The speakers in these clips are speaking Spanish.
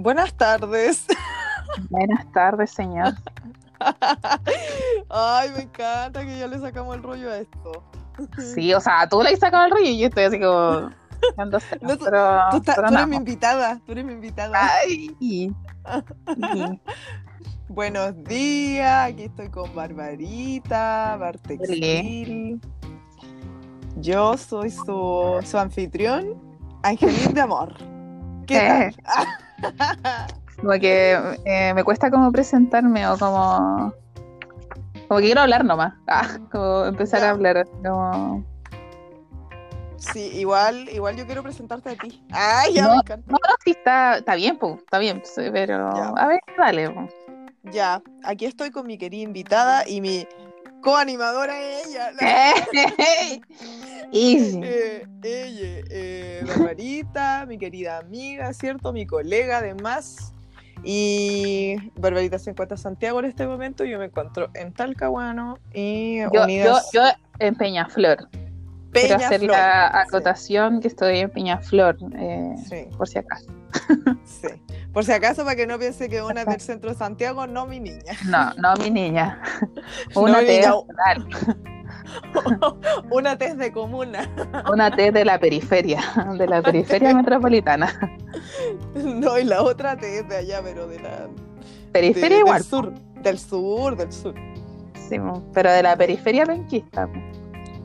Buenas tardes. Buenas tardes, señor. Ay, me encanta que ya le sacamos el rollo a esto. Sí, o sea, tú le has sacado el rollo y yo estoy así como. No, tú, pero, tú, tú eres mi invitada, tú eres mi invitada. Ay. Buenos días, aquí estoy con Barbarita, Bartexil. Yo soy su, su anfitrión, Angelín de Amor. ¿Qué Eh. tal? Como que eh, me cuesta como presentarme o como. Como que quiero hablar nomás. Ah, como empezar a hablar. Como... Sí, igual, igual yo quiero presentarte a ti. Ay, ya No, me encanta. No, no, sí, está, está bien, pues, está bien, sí, pero. Ya. A ver, dale. po. Ya, aquí estoy con mi querida invitada y mi coanimadora ella. ¡Ey! Easy. Eh, ella, eh, Barbarita, mi querida amiga, ¿cierto? Mi colega además. Y Barbarita se encuentra en Santiago en este momento, yo me encuentro en Talcahuano y Yo, yo, Unidas yo en Peñaflor. Quiero hacer la acotación que estoy en Peñaflor, eh, Sí, por si acaso. sí. Por si acaso, para que no piense que una es del centro de Santiago, no mi niña. No, no, mi niña. No, Una mi T niña. una test de comuna. una T de la periferia, de la periferia metropolitana. No, y la otra test de allá, pero de la. Periferia de- igual, Del sur. Del sur, del sur. sí, pero de la periferia penquista.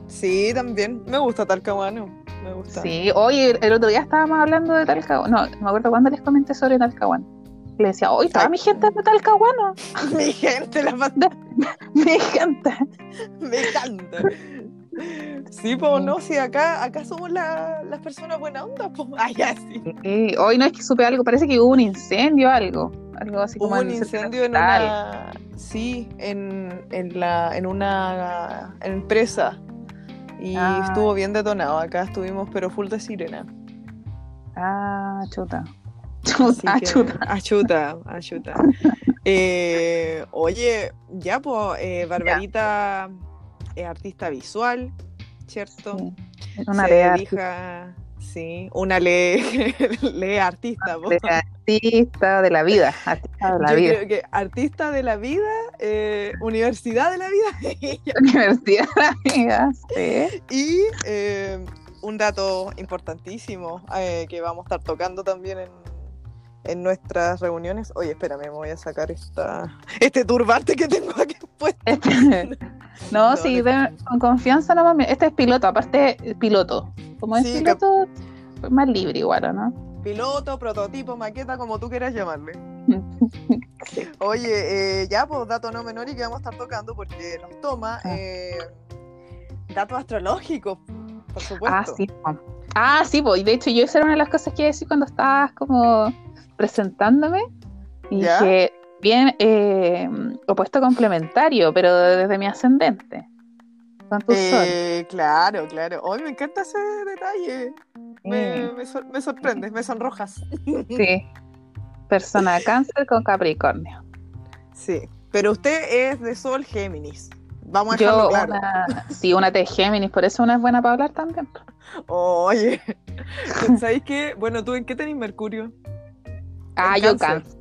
Sí, también. Me gusta Talcahuano. Me gusta. Sí, hoy el otro día estábamos hablando de Talcahuano. No, no me acuerdo cuándo les comenté sobre Talcahuano. Le decía, hoy toda mi gente es de Talcahuano. Mi gente, la manda. Mi gente. Me encanta. Sí, pues no, sí, acá, acá somos la- las personas buena onda, pues. Ah, ya, sí. Sí, hoy no es que supe algo, parece que hubo un incendio o algo. Algo así como Hubo un incendio en una. Sí, en, en, la, en una empresa. Y Ah. estuvo bien detonado. Acá estuvimos, pero full de sirena. Ah, chuta. Chuta, achuta. Eh, oye, ya pues, eh, Barbarita es artista visual, ¿cierto? Sí, Una Se lea dedica, sí, una lee, lee artista. de artista de la vida. Artista de la Yo vida. creo que artista de la vida, eh, universidad de la vida Universidad de la vida, sí. y eh, un dato importantísimo que vamos a estar tocando también en, en nuestras reuniones. Oye, espérame, me voy a sacar esta, este turbante que tengo aquí puesto. Este- no, No, sí, no. de- con confianza nomás. Este es piloto, aparte piloto. Como es Sí, piloto, pues más libre igual, ¿o ¿no? Piloto, prototipo, maqueta, como tú quieras llamarle. Oye, eh, ya, pues dato no menor y que vamos a estar tocando porque nos toma Ah. eh, datos astrológicos, por supuesto. Ah, sí. Ah, sí, pues. De hecho, yo esa era una de las cosas que iba a decir cuando estabas como presentándome. Y ¿Ya? que bien eh, opuesto complementario, pero desde mi ascendente. Con tu sol. Eh, claro, claro. Hoy me encanta ese detalle. Me, Sí. me sor- me sorprende, me sonrojas. Sí. Persona cáncer con Capricornio. Sí, pero usted es de Sol Géminis. Vamos a dejarlo Yo, claro. una, sí, una T Géminis, por eso una es buena para hablar también. Oye, ¿sabéis qué? Bueno, ¿tú en qué tenés Mercurio? Ah, yo Cáncer.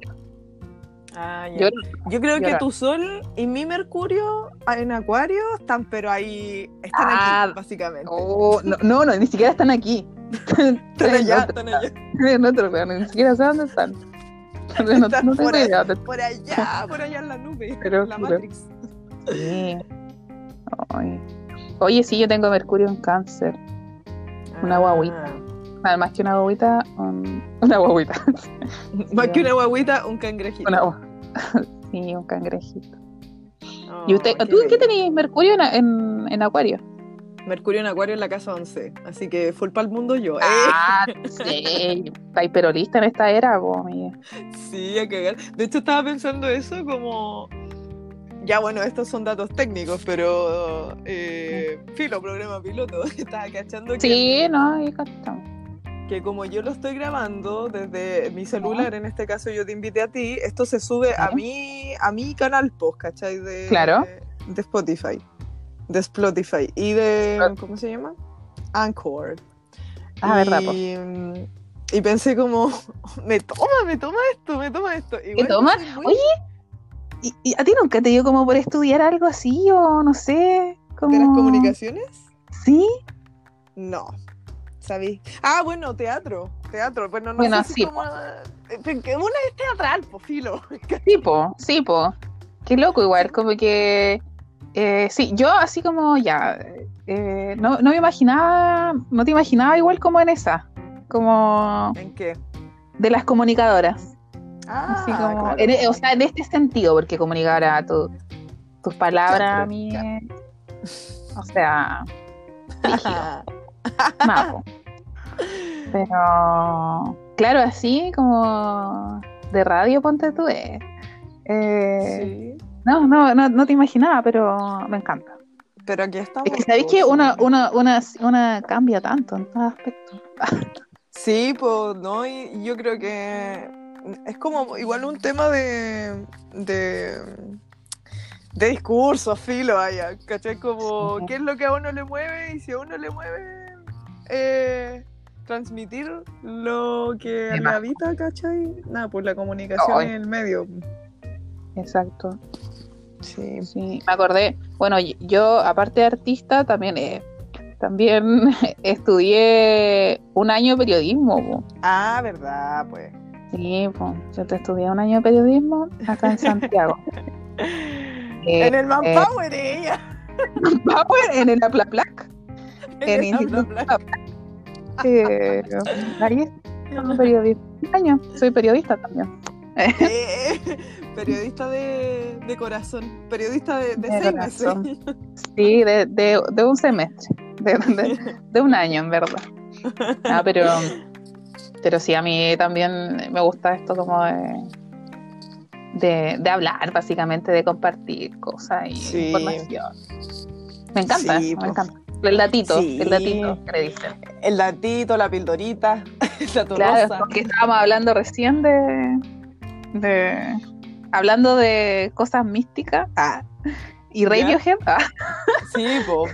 Ah, ya. Yo, Yo creo que tu Sol y mi Mercurio en Acuario están, pero ahí están Ah, aquí, básicamente. oh, no, no, no, ni siquiera están aquí. están allá, están allá, En otro lugar, ni siquiera sé dónde están. No, Están no tengo por de- por allá, por allá en la nube, Pero en la. Matrix. Sí. Ay. Oye, sí, yo tengo Mercurio en cáncer. Una Ah, guaguita. Además que una guaguita, un- una guaguita. Más que una guaguita, un cangrejito. Una Sí, un cangrejito. Oh, ¿Y usted, qué tú qué tenías Mercurio en, en, en Acuario? Mercurio en Acuario en la casa 11. Así que full para el mundo yo. Ah, sí. Está hiperolista en esta era, po, amiga. Eh, sí, a cagar. De hecho, estaba pensando eso como. Ya, bueno, estos son datos técnicos, pero. Eh, filo, programa piloto. Estaba cachando que, Sí, no, ahí captamos. Que como yo lo estoy grabando desde mi celular, en este caso yo te invité a ti, esto se sube a mi, a mi canal post, ¿cachai? De, Claro. De Spotify. De Spotify. Y de. ¿Cómo se llama? Anchor. Ah, verdad, po. Y, mm, y pensé como, me toma, me toma esto, me toma esto. ¿Qué Igual yo toma? muy Oye, ¿y, y a ti nunca te dio como por estudiar algo así o no sé? Como... ¿De las comunicaciones? Sí, No. Ah, bueno, teatro. Teatro. Bueno, no Bueno, sé si sí, como... eh, Una es teatral, po, filo. sí, po, sí, po. Qué loco igual, como que... eh, sí, yo así como ya, eh, no, no me imaginaba, no te imaginaba igual como en esa, como ¿En qué? de las comunicadoras. Ah, Así como, claro. en- o sea, en este sentido, porque comunicar tu- tus palabras a mí, o sea, rígido, nada, po. Pero, claro, así como de radio, ponte tú, eh, eh, Sí. no, no, no, no te imaginaba, pero me encanta. Pero aquí estamos. Es que sabéis que una, una, una, una cambia tanto en todo aspecto. Sí, pues, ¿no? Y yo creo que es como igual un tema de. de. de discurso, filo, vaya. ¿Cachai? Como. ¿qué es lo que a uno le mueve? Y si a uno le mueve. Eh, transmitir lo que más. habita, ¿cachai? Nada, pues la comunicación Ay. es el medio. Exacto. Sí. Sí, me acordé. Bueno, yo, aparte de artista, también eh, también estudié un año de periodismo. po. Ah, verdad, pues. Sí, pues, yo te estudié un año de periodismo acá en Santiago. Eh, en el Manpower, ella. Vamos en el Aplaplac, en Instituto. Eh, año, soy periodista también. Eh, periodista de, de corazón, periodista de, de De seis corazón. meses. Sí, de, de, de un semestre, de, de- de un año en verdad. Ah, pero, pero sí, a mí también me gusta esto como de, de, de hablar, básicamente, de compartir cosas y Sí. información. Me encanta, Sí, me po. encanta. El datito, Sí. el datito que le dicen. El datito, la pildorita, la Claro, torrosa. porque estábamos hablando recién de, de hablando de cosas místicas ah, y. Radiohead. Ah, Sí, po.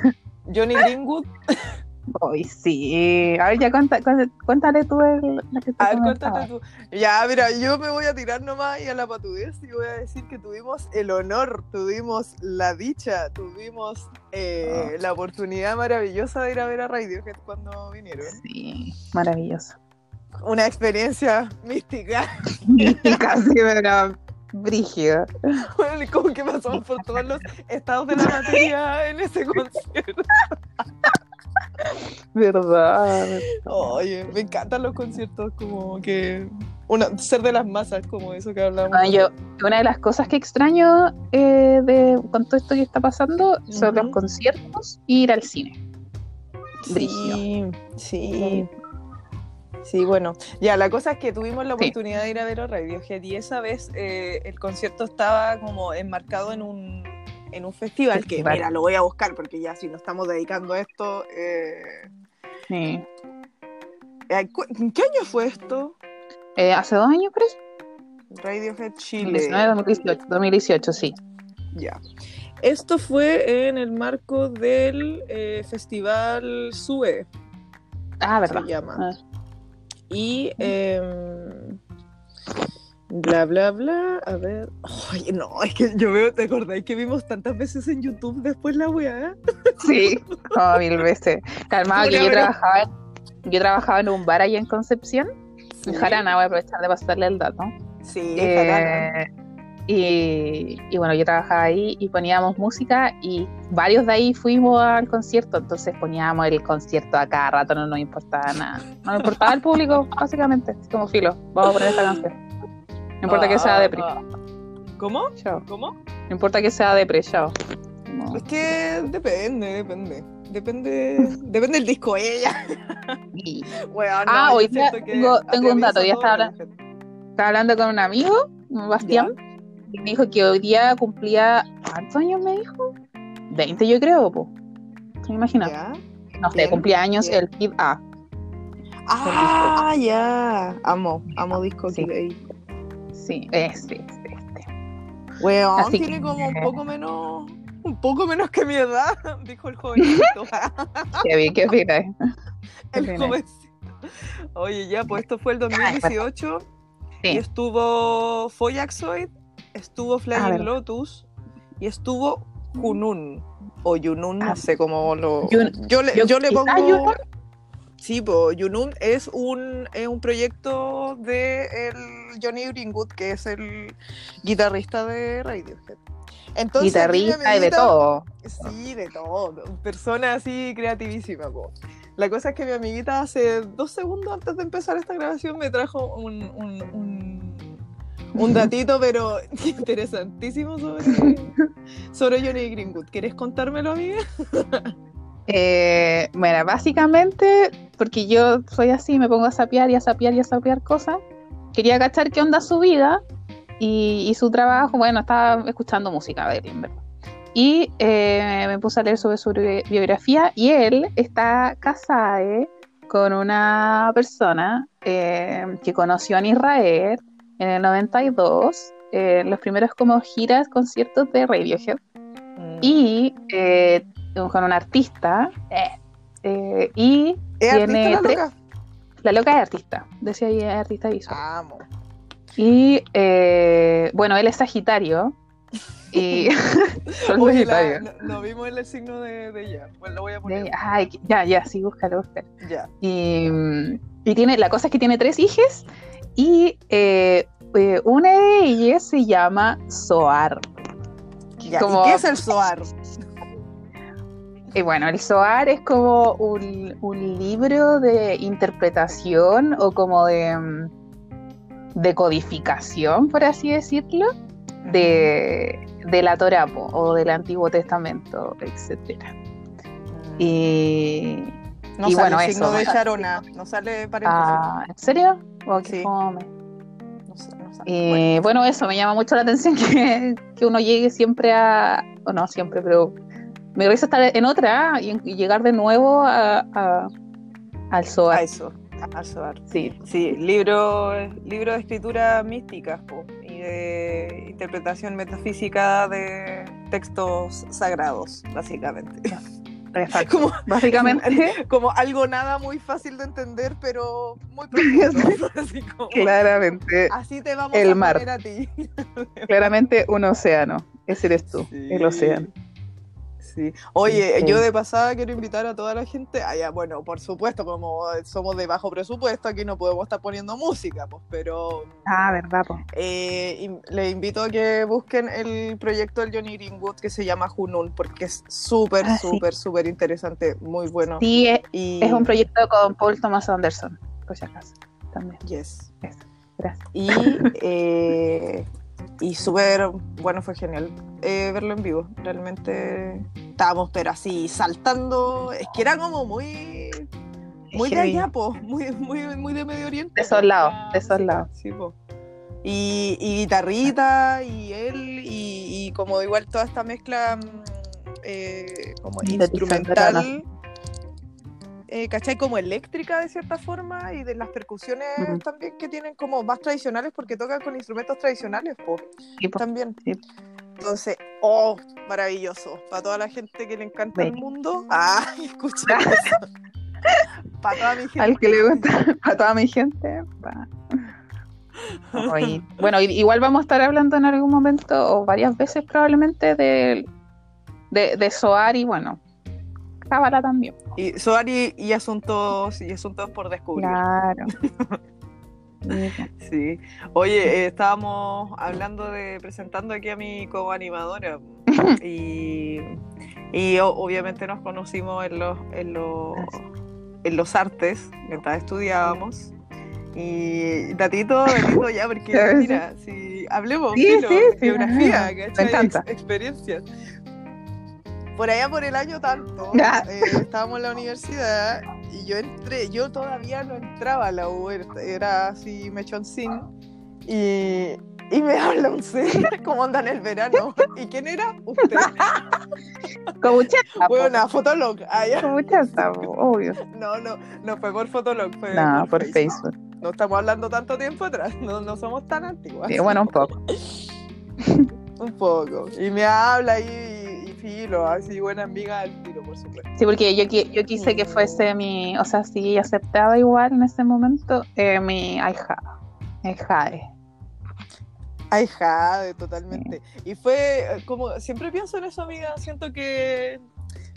Johnny Greenwood. Ay, sí. A ver, ya cuenta, cuenta- cuéntale tú el, la que te A ver, cuéntate tú. Ya, mira, yo me voy a tirar nomás y a la patudez y voy a decir que tuvimos el honor, tuvimos la dicha, tuvimos eh, la oportunidad maravillosa de ir a ver a Radiohead cuando vinieron. Sí, maravilloso. Una experiencia mística. Casi, pero brígido. Bueno, como que pasamos por todos los estados de la materia en ese concierto. Verdad. Oye, me encantan los conciertos, como que una, ser de las masas, como eso que hablamos. Ah, yo, una de las cosas que extraño eh, de, con todo esto que está pasando son los conciertos e ir al cine. Sí, sí. Sí, bueno, ya la cosa es que tuvimos la Sí. oportunidad de ir a ver a Radiohead y esa vez eh, el concierto estaba como enmarcado en un, en un festival, que mira, lo voy a buscar porque ya si nos estamos dedicando a esto, eh, Sí. eh, cu- ¿en qué año fue esto? Eh, ¿Hace dos años, creo? Radiohead Chile. 2019, 2018, 2018, sí. Ya. Esto fue en el marco del eh, festival SUE, Ah, verdad. se llama. Ah. Y bla, bla, bla. A ver. Oye, no, es que yo veo, ¿te acordáis que vimos tantas veces en YouTube después la weá? Sí, como mil veces. Calmado que yo trabajaba, en- yo trabajaba en un bar allá en Concepción, en Sí. Jarana, voy a aprovechar de pasarle el dato. Sí, Eh, y, y bueno, yo trabajaba ahí y poníamos música y varios de ahí fuimos al concierto, entonces poníamos el concierto a cada rato, no nos importaba nada. No nos importaba el público, básicamente, como filo, vamos a poner esta canción. No importa que sea Ah, depre, ah. ¿Cómo? chao. ¿Cómo? No importa que sea depre, chao. No. Es que depende, depende. Depende, depende del disco ella. Weón, Ah, hoy que tengo- tengo un dato, ya estaba Radiohead. Estaba hablando con un amigo, Bastián, y me dijo que hoy día cumplía. ¿Cuántos años me dijo? 20, yo creo, po. ¿Se imagina? ¿Ya? No sé, cumplía años el Kid A. Ah, ya. Amo, amo disco Sí. Kid A. Sí, este, este, este. Weón, Así tiene que- como un poco menos. Un poco menos que mi edad, dijo el jovencito. Qué bien, qué fina. el Qué jovencito. Oye, ya, pues esto fue el 2018 y Sí. estuvo Foyaxoid, estuvo Flying. Lotus y estuvo Junun o Yunun, Ah. no sé cómo lo. Yun- yo, le, yo- yo le ¿quizá pongo. Sí, pues Yunun es un, es un proyecto de el Johnny Greenwood, que es el guitarrista de Radiohead. Entonces, Guitarrista y de todo. Sí, de todo. Persona así creativísima, po. La cosa es que mi amiguita hace dos segundos antes de empezar esta grabación me trajo un, un, un, un datito, pero interesantísimo sobre, sobre Johnny Greenwood. ¿Quieres contármelo, amiga? Eh, bueno, básicamente, porque yo soy así, me pongo a sapear y a sapear y a sapear cosas. Quería cachar qué onda su vida y, y su trabajo. Bueno, estaba escuchando música de él, en verdad. Y eh, me puse a leer sobre su bi- biografía y él está casado con una persona eh, que conoció en Israel en el 92, eh, los primeros como giras, conciertos de Radiohead y eh, con un artista eh, eh, y ¿Es tiene artista la tres- loca? la loca es artista, decía ahí es artista visual. Amo. Y eh, bueno, él es Sagitario y Sol Oye, la- no, no vimos el signo de, de ella. Bueno, lo voy a poner. De- ay, ya, ya, sí, búscalo, búscalo. Ya. Y, y tiene, la cosa es que tiene tres hijas y eh, eh, una de ellas se llama Soar. ya. Como- ¿Y qué es el Soar? Y bueno, el SOAR es como un, un libro de interpretación o como de, mm, de codificación, por así decirlo, de, de la Torah po, o del Antiguo Testamento, etcétera. Y, no y sale bueno, el signo eso. de Sharona. No sale paréntesis. ah, ¿En serio? Oh, Sí. fome. No sé, no sale. Eh, bueno. eso me llama mucho la atención que, que uno llegue siempre a, o no siempre, pero me gusta estar en otra y, y llegar de nuevo a, a- al A SOAR. eso, al Soar. Sí, Sí, libro, libro de escritura mística po, y de interpretación metafísica de textos sagrados, básicamente. exacto. Como, Básicamente, como algo nada muy fácil de entender, pero muy profundo. Así, como, claramente, así te vamos el a mar. a ti. claramente un océano. Ese eres tú, Sí. el océano. Sí. Oye, Sí. yo de pasada quiero invitar a toda la gente. Ah, ya, bueno, por supuesto, como somos de bajo presupuesto, aquí no podemos estar poniendo música, pues, pero Ah, verdad, eh, in- les invito a que busquen el proyecto del Johnny Greenwood que se llama Junun, porque es súper, Ah, súper, súper interesante, muy bueno. Sí, es, Y, es un proyecto con Paul Thomas Anderson, por si acaso. También. Yes. Gracias. Y, eh, y súper, bueno, fue genial eh, verlo en vivo. Realmente estábamos, pero así, saltando. Es que era como muy. Muy de allá, po, muy, muy, muy de Medio Oriente. De esos lados, de esos lados. Sí, po. Y, y guitarrita, y él, y, y como igual toda esta mezcla mm, eh, como instrumental, eh, ¿cachai? Como eléctrica de cierta forma, y de las percusiones también que tienen como más tradicionales, porque tocan con instrumentos tradicionales, po, Sí, po. también. Sí. Entonces, oh, maravilloso. Para toda la gente que le encanta el Bello. mundo, ah, escucha. Para toda mi gente. Al que le gusta, a toda mi gente. pa. Bueno, igual vamos a estar hablando en algún momento, o varias veces probablemente, de, de, de Soar y bueno, Cábala también. Y Soari y asuntos y asuntos por descubrir. Claro. Sí. Sí. Oye, eh, estábamos hablando de presentando aquí a mi coanimadora y, y o- obviamente nos conocimos en los en los en los artes mientras estudiábamos. Y Tatito, Tatito ya, porque sí. mira, si hablemos Sí, filo, sí, sí, geografía, me encanta. Ex- experiencias. Por allá por el año tanto, eh, estábamos en la universidad y yo entré, yo todavía no entraba a la U, era- así mechoncín y, y me habla un ser, ¿cómo anda en el verano? ¿Y quién era? Usted. Como chata, po. Bueno, Fotolog. Ah, ya. Como chata, po, obvio. No, no, no fue por Fotolog, fue No, por Facebook. No estamos hablando tanto tiempo atrás, no, no somos tan antiguas. Sí, bueno, un poco. Un poco. Y me habla y filo, así buena amiga al tiro, por supuesto. Sí, porque yo, yo quise que fuese mi, o sea, si aceptaba igual en ese momento, eh, mi ahijada. Ay, jade, totalmente. Y fue eh, como, siempre pienso en eso, amiga, siento que,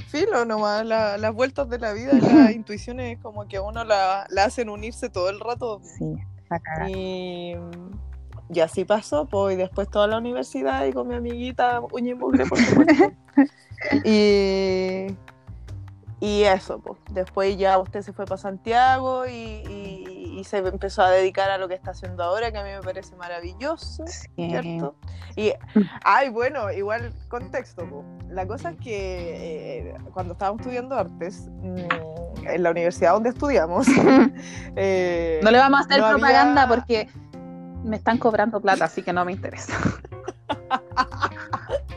filo nomás, la- las vueltas de la vida, las intuiciones como que a uno la, la hacen unirse todo el rato. Sí, cagada. Y, y así pasó, pues, y después toda la universidad y con mi amiguita uña y mugre, por supuesto. y, y eso, pues. Después ya usted se fue para Santiago y, y- y se empezó a dedicar a lo que está haciendo ahora, que a mí me parece maravilloso. Sí. ¿cierto? Y, ay, bueno, igual contexto. po. La cosa es que eh, cuando estábamos estudiando artes, mm, en la universidad donde estudiamos, eh, No le vamos a hacer no había- propaganda porque me están cobrando plata, así que no me interesa.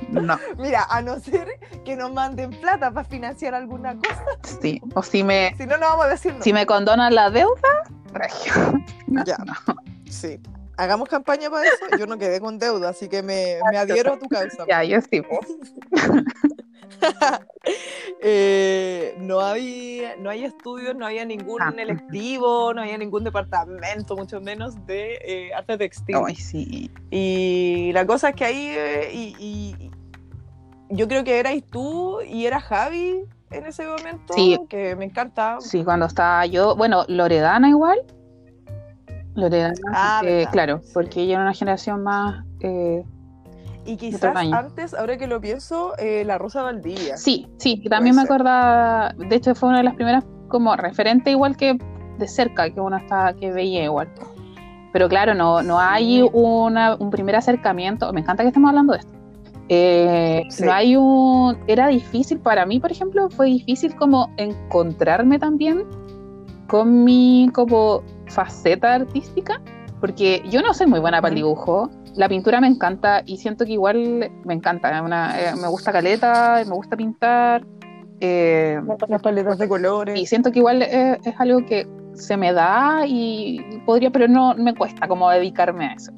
No, Mira, a no ser que nos manden plata para financiar alguna cosa, sí. O si me, si no, no vamos a decir no. si me condonan la deuda, regio. No, Ya. no. Sí. Hagamos campaña para eso. Yo no quedé con deuda, así que me, me adhiero a tu causa. Ya, yo sí. Eh, no, había, no hay estudios, no había ningún Ah. electivo, no había ningún departamento, mucho menos de eh, arte textil. Ay, sí. Y la cosa es que ahí, eh, y, y- yo creo que erais tú y era Javi en ese momento, Sí. que me encanta. Sí, cuando estaba yo, bueno, Loredana igual. Loredana, Ah, claro, porque ella era una generación más... Y quizás antes, ahora que lo pienso, eh, la Rosa Valdivia. Sí, sí, también me acordaba, de hecho fue una de las primeras como referente igual que de cerca que uno estaba, que veía igual. Pero claro, no, no hay una, un primer acercamiento, me encanta que estemos hablando de esto. Eh, Sí. No hay un, era difícil para mí, por ejemplo, fue difícil como encontrarme también con mi como faceta artística, porque yo no soy muy buena para el dibujo, la pintura me encanta y siento que igual me encanta, una- eh, me gusta caleta, me gusta pintar, eh, Las paletas de colores. y siento que igual es, es algo que se me da y podría, pero no me cuesta como dedicarme a eso.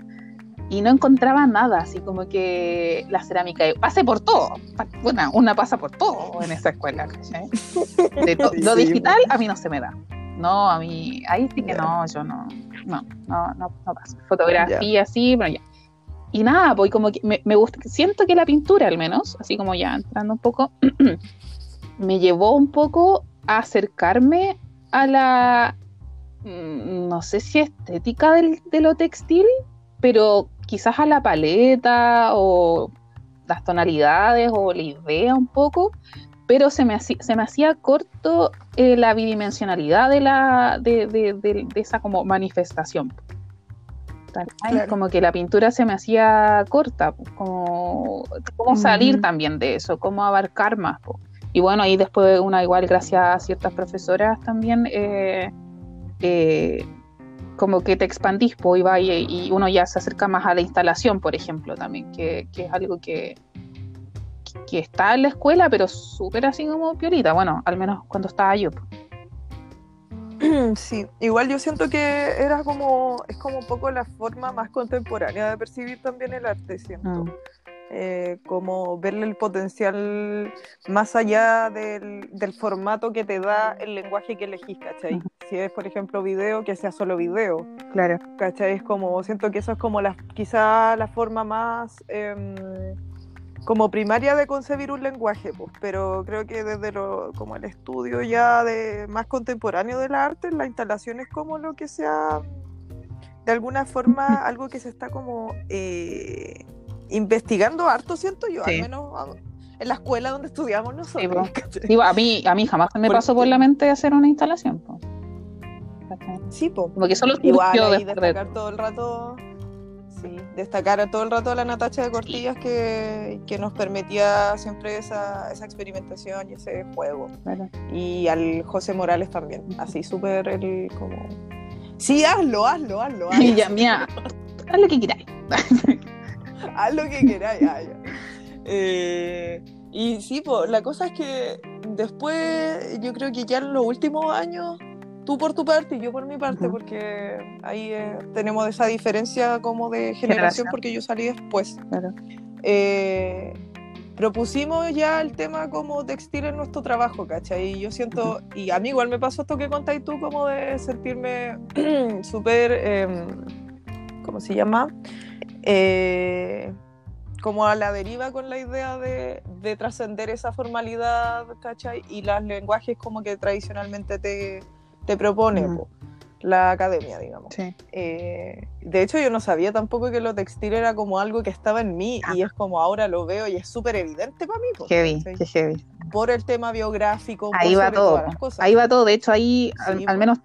Y no encontraba nada, así como que la cerámica, pasé por todo, una, pasa por todo en esa escuela. ¿cachai? De to- lo Sí. digital a mí no se me da. No, a mí, ahí sí que no, yo no, no, no, no, no paso. Fotografía, sí, pero ya. Y nada, pues como que me, me gusta, siento que la pintura al menos, así como ya entrando un poco, me llevó un poco a acercarme a la, mm, no sé si estética del- de lo textil, pero quizás a la paleta o las tonalidades o la idea un poco, pero se me, hacía, se me hacía corto eh, la bidimensionalidad de, la, de- de- de esa como manifestación. Como que la pintura se me hacía corta, como cómo salir Ujú. también de eso, cómo abarcar más. Y bueno, ahí después una igual gracias a ciertas profesoras también, eh, eh, como que te expandís, pues, y, va y, y uno ya se acerca más a la instalación, por ejemplo, también, que, que es algo que, que está en la escuela, pero súper así como piorita, bueno, al menos cuando estaba yo. Sí, igual yo siento que era como, es como un poco la forma más contemporánea de percibir también el arte, siento. Mm. Eh, como verle el potencial más allá del, del formato que te da el lenguaje que elegís, ¿cachai? Si es, por ejemplo, video, que sea solo video, Claro. ¿cachai? Es como, siento que eso es como la, quizá la forma más em, como primaria de concebir un lenguaje, pues, pero creo que desde lo, como el estudio ya de más contemporáneo del arte, la instalación es como lo que sea, de alguna forma, algo que se está como eh, investigando harto, siento yo, Sí. al menos a- en la escuela donde estudiamos nosotros. ¿cachai? Digo, a mí, a mí jamás me pasó por Porque- la mente hacer una instalación. Sí, po. Como que solo Igual ahí después de- destacar todo el rato, sí, destacar todo el rato a la Natacha de Cortillas que, que nos permitía siempre esa, esa experimentación y ese juego. Claro. Y al José Morales también, así súper el como... Sí, hazlo, hazlo, hazlo, hazlo. Ya, mira, haz lo que queráis. haz lo que queráis. ya. Eh, y sí, po, la cosa es que después, yo creo que ya en los últimos años, tú por tu parte y yo por mi parte, Ujú. porque ahí eh, tenemos esa diferencia como de generación, Generación. porque yo salí después. Claro. Eh, propusimos ya el tema como textil en nuestro trabajo, ¿cachai? Y yo siento, y a mí igual me pasó esto que contáis tú, como de sentirme súper, eh, ¿cómo se llama? Eh, como a la deriva con la idea de, de trascender esa formalidad, ¿cachai? Y los lenguajes como que tradicionalmente te, te propone Mm. po, la academia, digamos. Sí. Eh, de hecho, yo no sabía tampoco que lo textil era como algo que estaba en mí y es como ahora lo veo y es súper evidente para mí. po, Heavy, ¿cachai? qué heavy. Por el tema biográfico. Ahí va todo. cosas. Ahí va todo. De hecho, ahí, Sí, al, al menos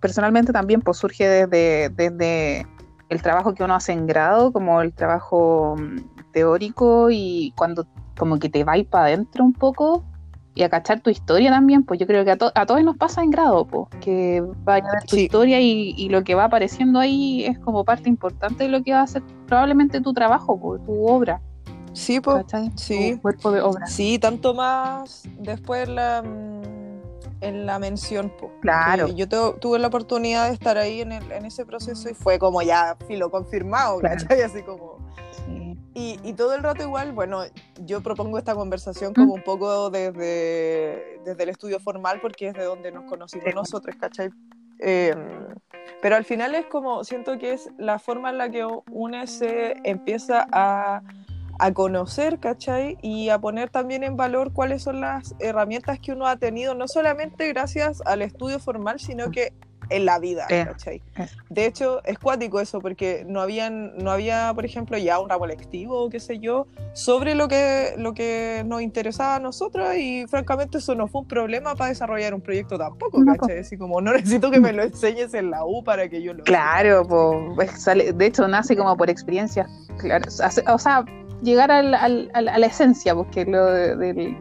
personalmente también, pues surge desde, desde el trabajo que uno hace en grado, como el trabajo mm, teórico y cuando como que te va para adentro un poco y a cachar tu historia también, pues yo creo que a, to- a todos nos pasa en grado, pues, que vaya a ver tu Sí. historia y, y lo que va apareciendo ahí es como parte importante de lo que va a ser probablemente tu trabajo, pues, tu obra, Sí. ¿cachai? sí. Tu cuerpo de obra. Sí, tanto más después la, mm, en la mención. po. Claro. Yo tu- tuve la oportunidad de estar ahí en, el- en ese proceso y fue como ya filo confirmado, Claro. ¿cachai? Así como... Y, y todo el rato igual, bueno, yo propongo esta conversación como Mm. un poco desde, desde el estudio formal porque es de donde nos conocimos nosotros, ¿cachai? Eh, pero al final es como, siento que es la forma en la que une se empieza a, a conocer, ¿cachai? Y a poner también en valor cuáles son las herramientas que uno ha tenido, no solamente gracias al estudio formal, sino que en la vida, Eh, ¿cachai? De hecho, es cuático eso, porque no, habían, no había, por ejemplo, ya un ramo lectivo o qué sé yo, sobre lo que, lo que nos interesaba a nosotros y francamente eso no fue un problema para desarrollar un proyecto tampoco, No, ¿cachai? Así como no necesito que me lo enseñes en la U para que yo lo Claro, pues sale- de hecho nace como por experiencia. Claro, o sea, llegar al- al- al- a la esencia, porque lo de, del-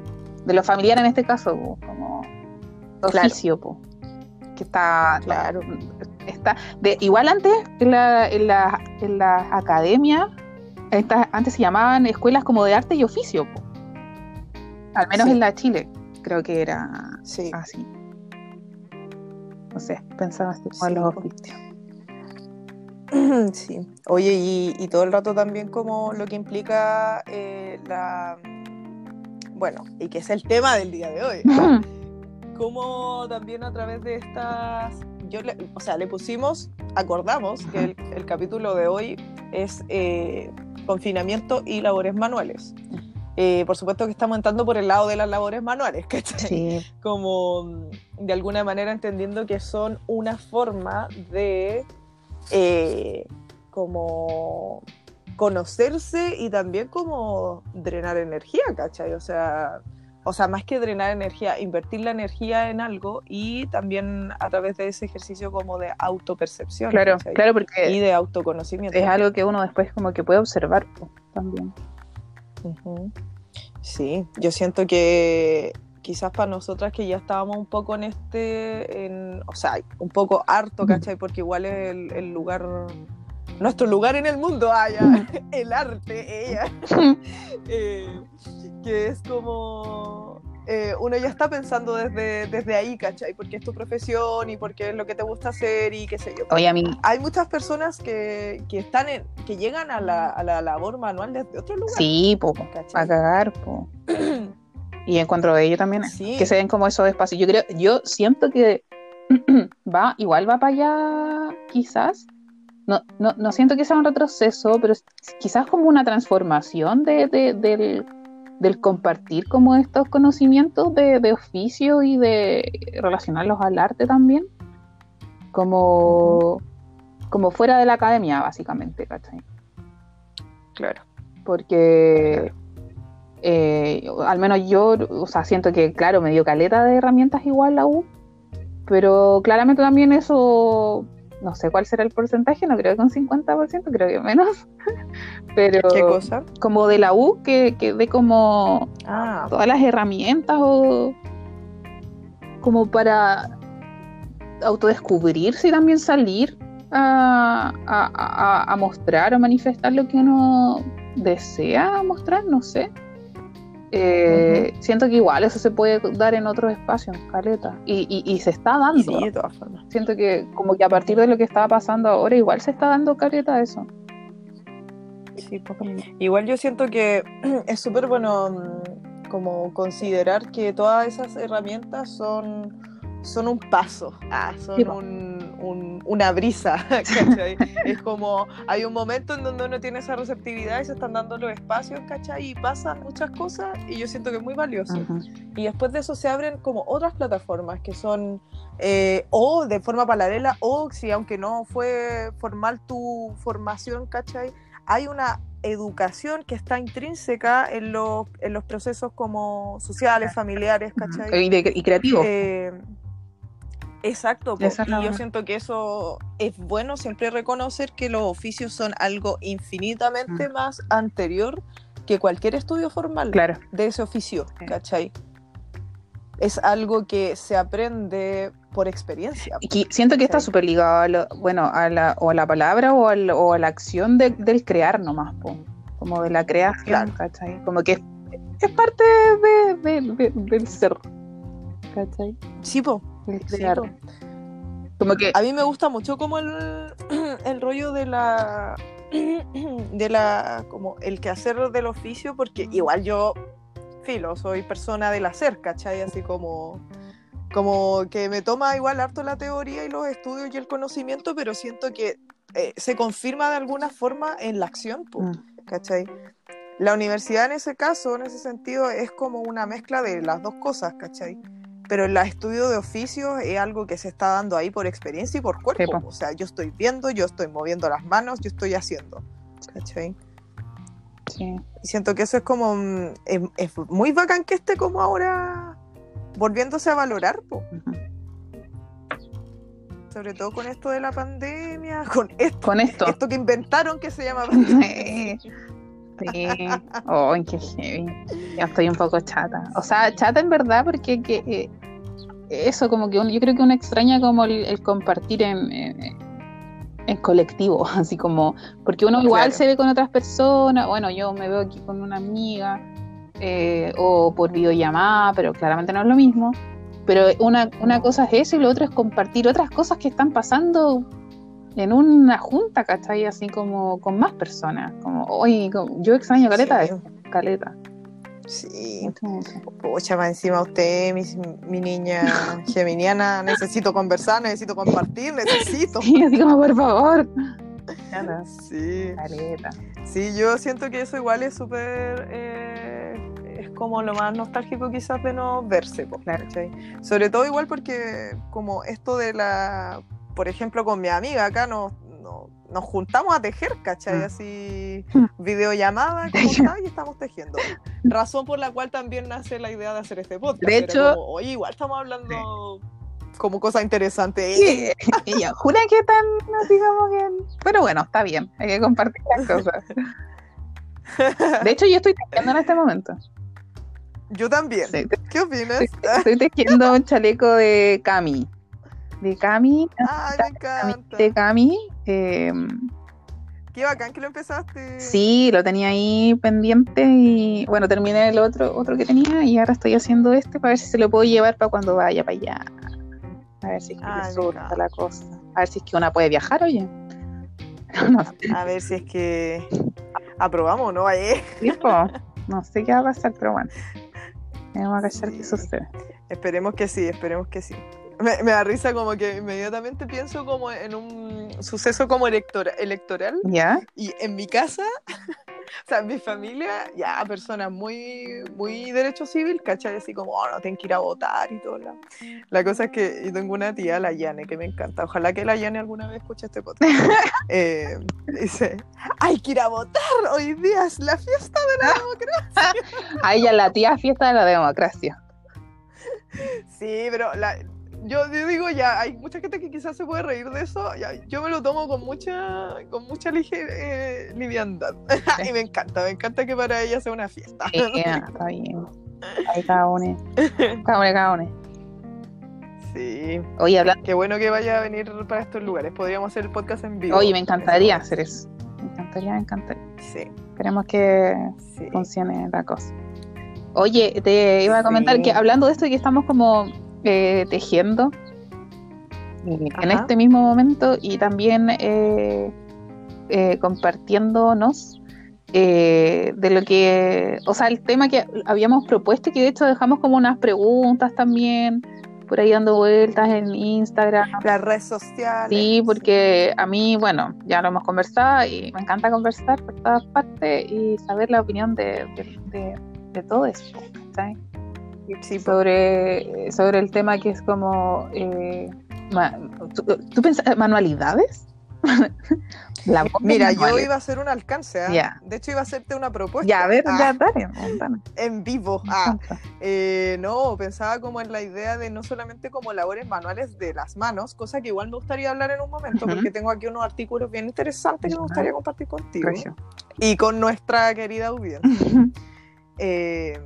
de lo familiar en este caso, como Claro. oficio, po, que está, Claro. está de, igual antes en la, en la, en la academia, estas- antes se llamaban escuelas como de arte y oficio, po. al menos Sí. en la Chile, creo que era Sí. así. No sé, pensaba así como Sí, los oficios. Sí. Oye, y, y todo el rato también como lo que implica eh, la... Bueno, y que es el tema del día de hoy. como también a través de estas, yo le- o sea, le pusimos, acordamos que el, el capítulo de hoy es eh, confinamiento y labores manuales. Eh, por supuesto que estamos entrando por el lado de las labores manuales, ¿cachai? Sí, Como mm, de alguna manera entendiendo que son una forma de eh, como conocerse y también como drenar energía, ¿cachai? O sea, o sea, más que drenar energía, invertir la energía en algo y también a través de ese ejercicio como de autopercepción claro, ¿cachai? claro, porque y de autoconocimiento. es algo que uno después como que puede observar también. Sí, yo siento que quizás para nosotras que ya estábamos un poco en este, en, o sea, un poco harto, ¿cachai? Porque igual es el, el lugar, nuestro lugar en el mundo, ah, ya, el arte, ella, eh, que es como, eh, uno ya está pensando desde, desde ahí, ¿cachai? Porque es tu profesión y porque es lo que te gusta hacer y qué sé yo. Oye, a mí, Hay muchas personas que, que están en, que llegan a la, a la labor manual desde otro lugar. sí, po, ¿cachai? a cagar, po. Y encuentro de ello también, Sí. que se ven como esos espacios. Yo creo, yo siento que va, igual va para allá, quizás. No, no, no siento que sea un retroceso, pero quizás como una transformación de, de- del, del compartir como estos conocimientos de, de oficio y de relacionarlos al arte también. Como, como fuera de la academia, básicamente, ¿cachai? Claro. porque eh, al menos yo, o sea, siento que, claro, me dio caleta de herramientas igual la U, pero claramente también eso, no sé cuál será el porcentaje, no creo que un 50%, creo que menos, pero ¿Qué cosa? como de la U, que, que dé como Ah, todas las herramientas o como para autodescubrirse y también salir a, a- a- a mostrar o manifestar lo que uno desea mostrar, no sé. Eh, Siento que igual eso se puede dar en otros espacios, caleta. Y, y- y se está dando. sí, de todas formas. Siento que como que a partir de lo que estaba pasando ahora, igual se está dando caleta eso. Sí, po. Igual yo siento que es súper bueno mm, como considerar que todas esas herramientas son, son un paso, ah, son Sí, un- un- una brisa, ¿cachai? es como, hay un momento en donde uno tiene esa receptividad y se están dando los espacios, ¿cachai? Y pasan muchas cosas y yo siento que es muy valioso. Ujú. Y después de eso se abren como otras plataformas que son eh, o de forma paralela o si aunque no fue formal tu formación, ¿cachai? Hay una educación que está intrínseca en los, en los procesos como sociales, familiares, ¿cachai? Y, de- y creativo. Eh, exacto, y yo siento que eso es bueno siempre reconocer que los oficios son algo infinitamente Mm. más anterior que cualquier estudio formal claro. de ese oficio, Sí. ¿cachai? Es algo que se aprende por experiencia. Y que siento que está Sí. súper súper ligado a lo- bueno, a la, o a la palabra o, al- o a la acción de- del crear nomás, po. como de la creación, Claro. ¿cachai? Como que es, es parte de- del ser, ¿cachai? Sí, po. El po. Como que, A mí me gusta mucho como el, el rollo de la de la como el quehacer del oficio porque igual yo filo, soy persona del hacer, ¿cachai? Así como como que me toma igual harto la teoría y los estudios y el conocimiento, pero siento que eh, se confirma de alguna forma en la acción, mm, ¿cachai? La universidad en ese caso, en ese sentido, es como una mezcla de las dos cosas, ¿cachai? Pero el estudio de oficios es algo que se está dando ahí por experiencia y por cuerpo. Sí, o sea, yo estoy viendo, yo estoy moviendo las manos, yo estoy haciendo, ¿cachai? sí. Y siento que eso es como... mm, Es, es muy bacán que esté como ahora volviéndose a valorar, po. sobre todo con esto de la pandemia, con esto, Con esto. esto que inventaron que se llama pandemia. Sí. Oh, qué heavy. Ya estoy un poco chata. O sea, chata en verdad porque que, eh, eso como que uno- yo creo que uno extraña como el, el compartir en, en, en colectivo, así como, porque uno igual Claro. se ve con otras personas, bueno, yo me veo aquí con una amiga eh, o por videollamada, pero claramente no es lo mismo. Pero una, una cosa es eso y lo otro es compartir otras cosas que están pasando en una junta, ¿cachai? Así como con más personas. Como, como- yo extraño caleta Sí. de caleta. Sí. Pucha, más encima usted, mi, mi niña geminiana, necesito conversar, necesito compartir, necesito. Sí, así como, por favor. Sí, caleta. sí, yo siento que eso igual es súper, eh, es como lo más nostálgico quizás de no verse, po, Claro. Sobre todo igual porque como esto de la, por ejemplo, con mi amiga acá nos, nos, juntamos a tejer, ¿cachai? Mm. Así, Mm. videollamada. Y estamos tejiendo. Razón por la cual también nace la idea de hacer este podcast. De hecho- como, oye, igual estamos hablando como cosas interesantes. Sí, ella jura que tan, como que. Pero bueno, está bien, hay que compartir las cosas. De hecho, yo estoy tejiendo en este momento. Yo también. Sí, ¿Qué opinas? estoy tejiendo un chaleco de Cami. De Cami, Ay, me encanta. de Cami. Eh, Qué bacán que lo empezaste. Sí, lo tenía ahí pendiente y bueno, terminé el otro, otro que tenía y ahora estoy haciendo este para ver si se lo puedo llevar para cuando vaya para allá. A ver si es que Ay, resulta encanta. la cosa. A ver si es que una puede viajar, oye. No A ver si es que aprobamos o no. Tipo, no sé qué va a pasar, pero bueno. Vamos a cachar qué sucede. Esperemos que sí, esperemos que sí. Me, me da risa como que inmediatamente pienso como en un suceso como electora- electoral ¿Ya? y en mi casa, o sea, en mi familia, ya personas muy, muy derecho civil, ¿cachai? Así como, oh, no, tienen que ir a votar y todo. La, la cosa es que yo tengo una tía, la Yane, que me encanta. Ojalá que la Yane alguna vez escuche este podcast. Eh, dice, hay que ir a votar, hoy día es la fiesta de la democracia. A ella la tía fiesta de la democracia. Sí, pero la, yo, yo digo ya, hay mucha gente que quizás se puede reír de eso. ya, yo me lo tomo con mucha, con mucha lige- eh, liviandad. y me encanta, me encanta que para ella sea una fiesta. Está bien. Ahí cada uno. Sí, Oye, hablando. qué bueno que vaya a venir para estos lugares. Podríamos hacer el podcast en vivo. Oye, me encantaría hacer eso. Me encantaría, me encantaría. Sí, Esperemos que sí. funcione la cosa. Oye, te iba a comentar Sí. que hablando de esto y que estamos como eh, tejiendo en este mismo momento y también eh, eh, compartiéndonos, eh, de lo que, o sea, el tema que habíamos propuesto, que de hecho dejamos como unas preguntas también, por ahí dando vueltas en Instagram. Las redes sociales. Sí, porque a mí, bueno, ya lo hemos conversado y me encanta conversar por todas partes y saber la opinión de, de, de, de todo eso, ¿sabes? Sí, sobre, sobre el tema que es como, eh, ma- ¿tú, tú pensas manualidades? La Mira, yo iba a hacer un alcance. ¿ah? Ya. De hecho, iba a hacerte una propuesta. Ya, a ver, Ah, ya, dale, dale. En vivo. Ah, eh, no, pensaba como en la idea de no solamente como labores manuales de las manos, cosa que igual me gustaría hablar en un momento, Ujú. porque tengo aquí unos artículos bien interesantes que me gustaría compartir contigo y con nuestra querida audiencia. Eh,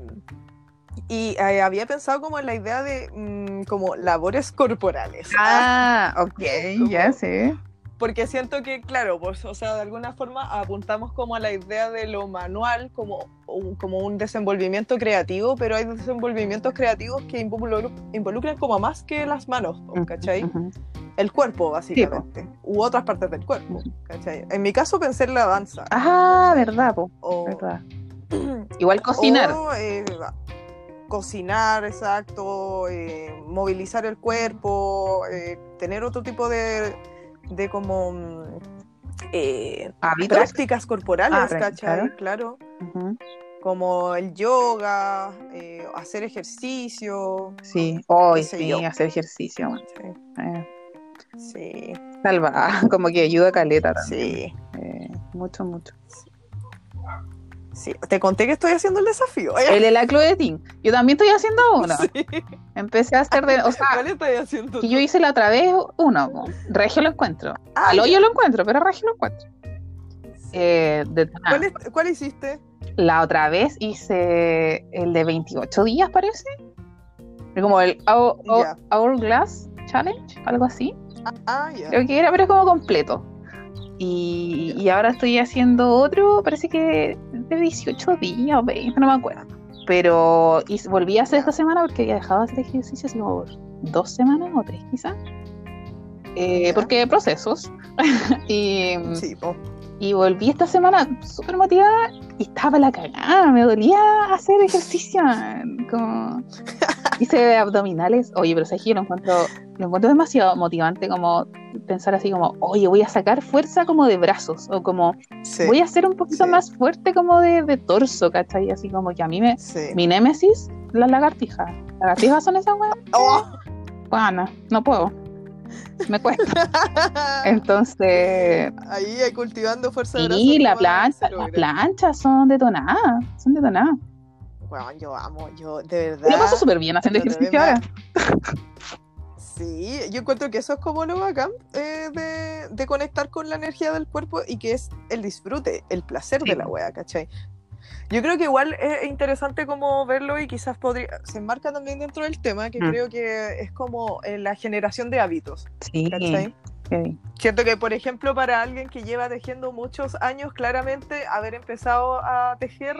y eh, había pensado como en la idea de mm, como labores corporales. Ah, ok, ya sé. Porque siento que, claro, pues, o sea, de alguna forma apuntamos como a la idea de lo manual como un, como un desenvolvimiento creativo, pero hay desenvolvimientos creativos que involu- involucran como más que las manos, ¿cachai? Ujú. El cuerpo, básicamente, u otras partes del cuerpo, ¿cachai? En mi caso pensé en la danza. Ah, verdad, po, O, verdad. Igual cocinar. o, eh, cocinar, exacto, eh, movilizar el cuerpo, eh, tener otro tipo de, de como mm, eh, prácticas corporales, Ah, ¿cachai? Claro. Como el yoga, eh, hacer ejercicio. Sí, hoy sí, yo. hacer ejercicio. Sí, sí, salva, como que ayuda a caleta también. sí, mucho, mucho. sí. Te conté que estoy haciendo el desafío. El de la cloetín. Yo también estoy haciendo uno. Sí. Empecé a hacer de. O sea, ¿Cuál estoy haciendo? que yo hice la otra vez uno. Regio lo encuentro. Ah, Al hoyo lo encuentro, pero Regio lo encuentro. Eh, de- ¿Cuál, es- cuál hiciste? La otra vez hice el de 28 días, parece. Como el Hour-. Hourglass Challenge, algo así. Ah, ya. Creo que era, pero es como completo. Y, y ahora estoy haciendo otro, parece que de 18 días o 20, no me acuerdo. Pero y volví a hacer esta semana porque había dejado de hacer ejercicio así como dos semanas o tres quizás. Eh, porque procesos. y, Sí, po. y volví esta semana súper motivada y estaba la cagada, me dolía hacer ejercicio. Como... Hice abdominales, oye, pero sabes que lo encuentro, lo encuentro demasiado motivante como pensar así como, oye, voy a sacar fuerza como de brazos, o como Sí. voy a ser un poquito Sí. más fuerte como de, de torso, ¿cachai? Así como que a mí me, Sí. mi némesis, las lagartijas. ¿Las lagartijas son esas weas? ¡Oh! Bueno, no puedo. Me cuesta. Entonces, Ahí hay cultivando fuerza de Sí, la brazo, ¿cómo plancha, las planchas son detonadas, son detonadas. Yo amo, yo de verdad. Lo paso súper bien haciendo ejercicio ahora. Sí, yo encuentro que eso es como lo bacán eh, de, de conectar con la energía del cuerpo y que es el disfrute, el placer Sí. de la wea, ¿cachai? Yo creo que igual es interesante como verlo y quizás podría, se enmarca también dentro del tema, que Mm. creo que es como eh, la generación de hábitos, Sí, ¿cachai? sí. Siento que, por ejemplo, para alguien que lleva tejiendo muchos años, claramente haber empezado a tejer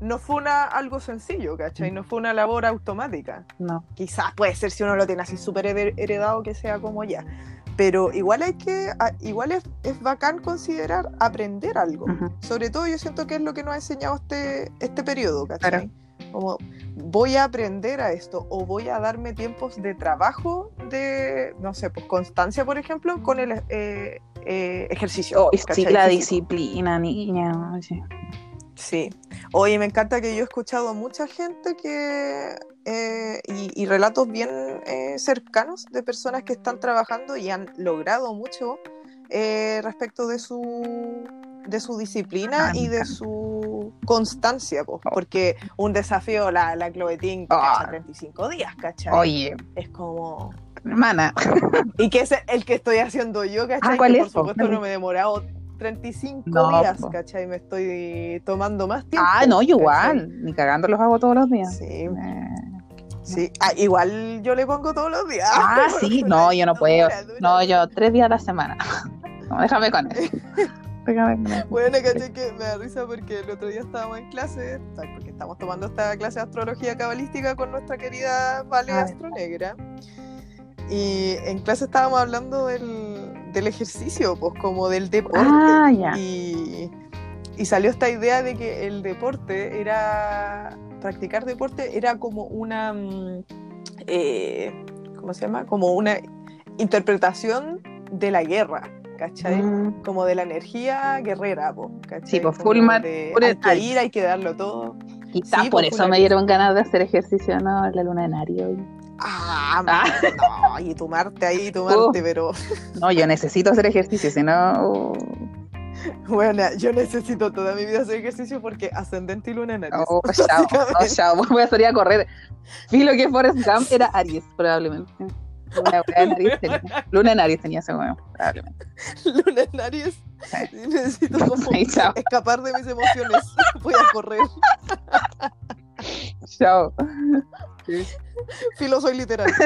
no fue una, algo sencillo, ¿cachai? No fue una labor automática. no. Quizás puede ser si uno lo tiene así súper hered- heredado que sea como ya. Pero igual hay que, a- igual es, es bacán considerar aprender algo. Ujú. Sobre todo yo siento que es lo que nos ha enseñado este, este periodo, ¿cachai? Claro. Como voy a aprender a esto o voy a darme tiempos de trabajo de, no sé, pues constancia, por ejemplo, con el eh, eh, ejercicio. Uy, sí, la disciplina, niña. oye. Sí. Oye, me encanta que yo he escuchado mucha gente que. eh, y, y relatos bien eh, cercanos de personas que están trabajando y han logrado mucho eh, respecto de su de su disciplina Ah, y de su constancia, po, Oh. porque un desafío, la, la Cloetín, Ah. cacha, 35 días, ¿cachai? Oye, Es como... hermana. Y que es el que estoy haciendo yo, ¿cachai? Ah, ¿cuál que es, por po? supuesto no me he demorado 35 No, días, po. ¿cachai? Me estoy tomando más tiempo. Ah, no, igual. Ni cagando los hago todos los días. Sí, Eh, sí. Ah, igual yo le pongo todos los días. Ah, sí, no, yo no puedo. Dura, dura. No, yo tres días a la semana. No, déjame con eso. Déjame con eso. Bueno, caché que me da risa porque el otro día estábamos en clase, porque estamos tomando esta clase de astrología cabalística con nuestra querida Vale Astronegra. Y en clase estábamos hablando del, del ejercicio, pues como del deporte. Ah. Y, y salió esta idea de que el deporte era, practicar deporte era como una, mm, eh, ¿cómo se llama? Como una interpretación de la guerra, ¿cachai? Mm. Como de la energía guerrera, po, ¿cachai? Sí, pues, full de, hay que ir, hay que darlo todo. Quizás Sí, por eso me dieron ganas de hacer ejercicio, ¿no? La luna de Nario. Ah, Ah. no, y tu Marte ahí, tu Marte, pero No, yo necesito hacer ejercicio, si no. bueno, yo necesito toda mi vida hacer ejercicio porque ascendente y luna en Aries. Oh, chao, básicamente. chao, voy a salir a correr. Filo que Forrest Gump era Aries, probablemente. Luna en Aries tenía, Luna en Aries tenía ese huevo, probablemente. Luna en Aries. Necesito como escapar de mis emociones. Voy a correr. Chao. Filo soy literal.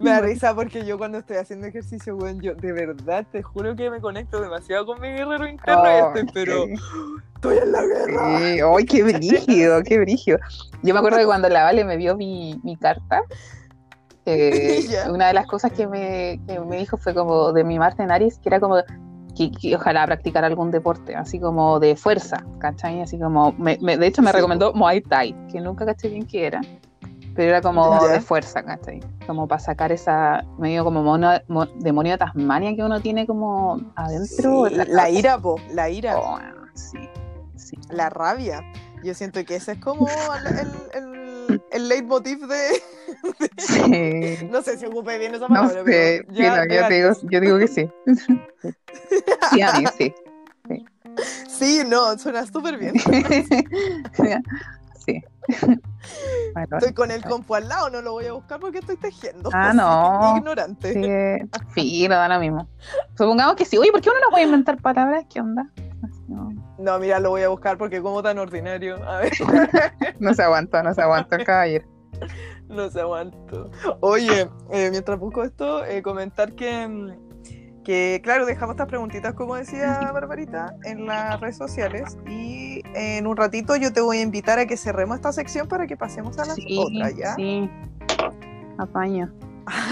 Me da risa porque yo cuando estoy haciendo ejercicio, weón, yo de verdad te juro que me conecto demasiado con mi guerrero interno y Oh, estoy, pero sí. estoy en la guerra. Sí, ¡Ay, qué brígido, qué brígido! Yo me acuerdo que cuando la Vale me vio mi, mi carta, eh, una de las cosas que me, que me dijo fue como de mi Marte en Aries, que era como que, que ojalá practicar algún deporte, así como de fuerza, ¿cachai? Así como, me- me- de hecho me Sí, recomendó Muay Thai, que nunca caché bien qué era, pero era como Ya. de fuerza, ¿cachai? Como para sacar esa, medio como mono- mo- demonio de Tasmania que uno tiene como adentro. Sí, la, cabeza. ira, po, la ira, Oh, sí, sí. la rabia. Yo siento que ese es como el, el, el, el leitmotiv de. Sí. No sé si ocupé bien esa No palabra, sé, pero ya no, yo, te digo, yo digo que sí. Sí, a mí sí. Sí, no, suena súper bien. Sí. Bueno, Estoy con el compu al lado, no lo voy a buscar porque estoy tejiendo. Ah, no. Ignorante. sí, sí, lo da lo mismo. Supongamos que sí. Oye, ¿por qué uno no puede inventar palabras? ¿Qué onda? No, No, mira, lo voy a buscar porque como tan ordinario. A ver, no se aguanta, no se aguanta el caballero. no se aguanto. Oye, eh, mientras busco esto, eh, comentar que, mm, que, claro, dejamos estas preguntitas, como decía Barbarita, en las redes sociales. Y en un ratito yo te voy a invitar a que cerremos esta sección para que pasemos a las Sí, otras, ¿ya? sí.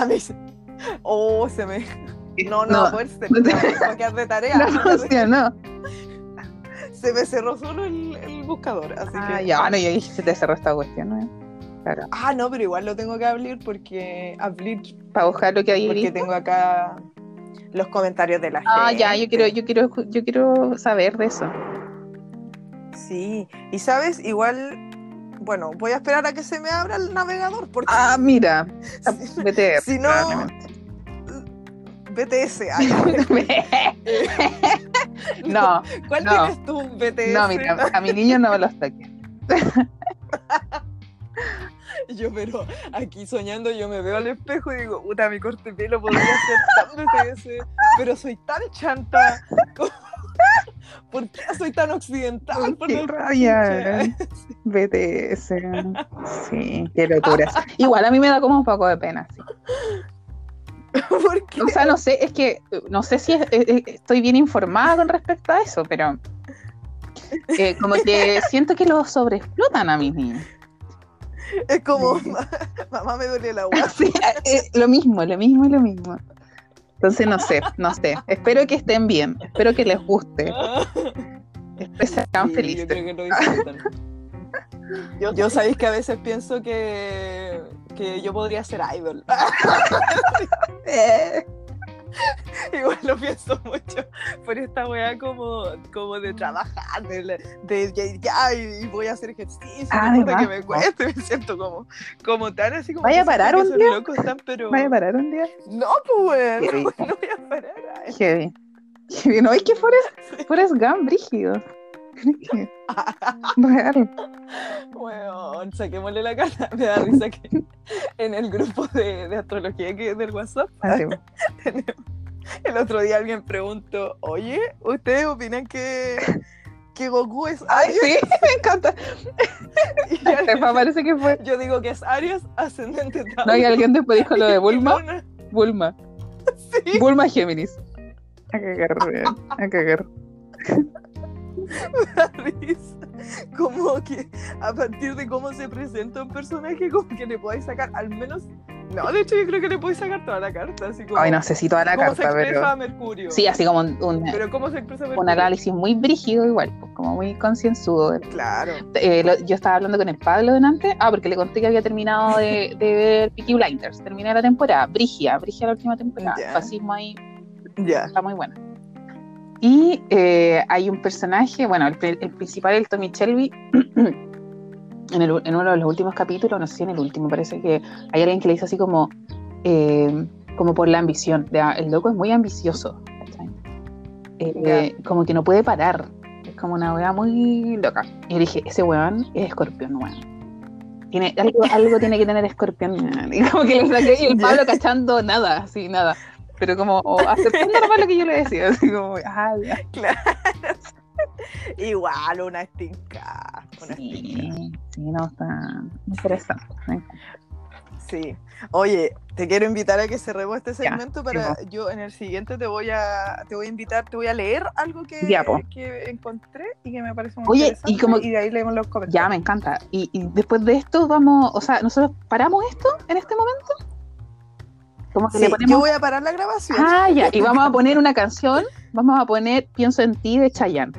Dice- Oh, se me. No, no, No. poder ser. No, quedar de tarea. No funcionó. Se me cerró solo el, el buscador. Así Ah, que. ya, bueno, yo dije, se te cerró esta cuestión, ¿no? Claro. Ah, no, pero igual lo tengo que abrir porque. Abrir Para buscar lo que hay porque tengo acá los comentarios de la Ah, gente. ya, yo quiero, yo quiero, yo quiero saber de eso. Sí, y sabes, igual. Bueno, voy a esperar a que se me abra el navegador porque. Ah, mira, si- no-. BTS. ay, no, ¿Cuál no. tienes tú, BTS? no, mira, a mi niño no me los toques. Yo, pero aquí soñando, yo me veo al espejo y digo, puta, mi corte de pelo podría ser tan BTS, pero soy tan chanta. ¿Por qué soy tan occidental? Por qué rabia. BTS. Sí, qué locura. Igual a mí me da como un poco de pena, sí. ¿Por qué? O sea, no sé, es que no sé si es- eh, eh, estoy bien informada con respecto a eso, pero eh, como que siento que lo sobreexplotan a mis niños. Es como, Sí. "Ma- mamá me duele la agua. Sí, eh, lo mismo, lo mismo y lo mismo. Entonces no sé, no sé. Espero que estén bien, espero que les guste, espero que sean Sí, felices. Yo creo que lo disfrutan. Yo, yo sabéis que a veces pienso que, que yo podría ser idol. Eh, Igual lo pienso mucho por esta weá como, como de trabajar, de, la- de ya, y, voy a hacer ejercicio, Ah, no de que me cueste, me siento como, como tan así como... ¿Vaya a parar un día? locos están, pero... ¿Vaya a parar un día? No, pues rico. no voy a parar. ay. Heavy. Heavy. No, es que Forrest, Forrest Gump, brígido. Real. Weón, saquémosle la cara. Me da risa que en el grupo de, de astrología que del WhatsApp tenemos- el otro día alguien preguntó, oye, ¿ustedes opinan que, que Goku es Ay, Aries? sí, me encanta. Y alguien- Me parece que fue. yo digo que es Aries ascendente Tauro. No, y alguien después dijo lo de Bulma. Bulma. Sí, Bulma Géminis. A cagar, a cagar. Risa. Como que a partir de cómo se presenta un personaje, como que le podáis sacar al menos No, de hecho yo creo que le puedes sacar toda la carta. Así como, Ay, no sé si toda la ¿Cómo se carta, expresa pero. Mercurio? Sí, así como un, un- Pero ¿cómo se expresa Mercurio? un análisis muy brígido, igual, pues, como muy concienzudo. Claro. Eh, lo- yo estaba hablando con el Pablo delante. Ah, porque le conté que había terminado de, de ver Peaky Blinders. Terminé la temporada. Brigia, Brigia la última temporada. Ya. Fascismo ahí Ya. está muy buena. Y eh, hay un personaje, bueno, el, el principal, el Tommy Shelby, en, el- en uno de los últimos capítulos, no sé si en el último, parece que hay alguien que le dice así como, eh, como por la ambición. ah, el loco es muy ambicioso. Eh, Como que no puede parar. Es como una weá muy loca. Y yo dije, ese weón es escorpión, weón. Tiene, algo, algo tiene que tener escorpión. Y como que le saqué y el Pablo cachando nada, así, nada. Pero como aceptando nomás lo que yo le decía, así como, ah, ya. Claro. Igual una estinca. Una estinca. Sí, sí, no, está interesante. ¿eh? Sí. Oye, te quiero invitar a que cerremos este Ya, segmento para sí, yo en el siguiente te voy a te voy a invitar, te voy a leer algo que, Ya, po. que encontré y que me parece muy Oye, y interesante como- y de ahí leemos los comentarios. Ya, me encanta. Y, y después de esto vamos, o sea, nosotros paramos esto en este momento. Como que Sí, le ponemos... yo voy a parar la grabación. Ah, ya, y vamos a poner una canción, vamos a poner Pienso en ti de Chayanne.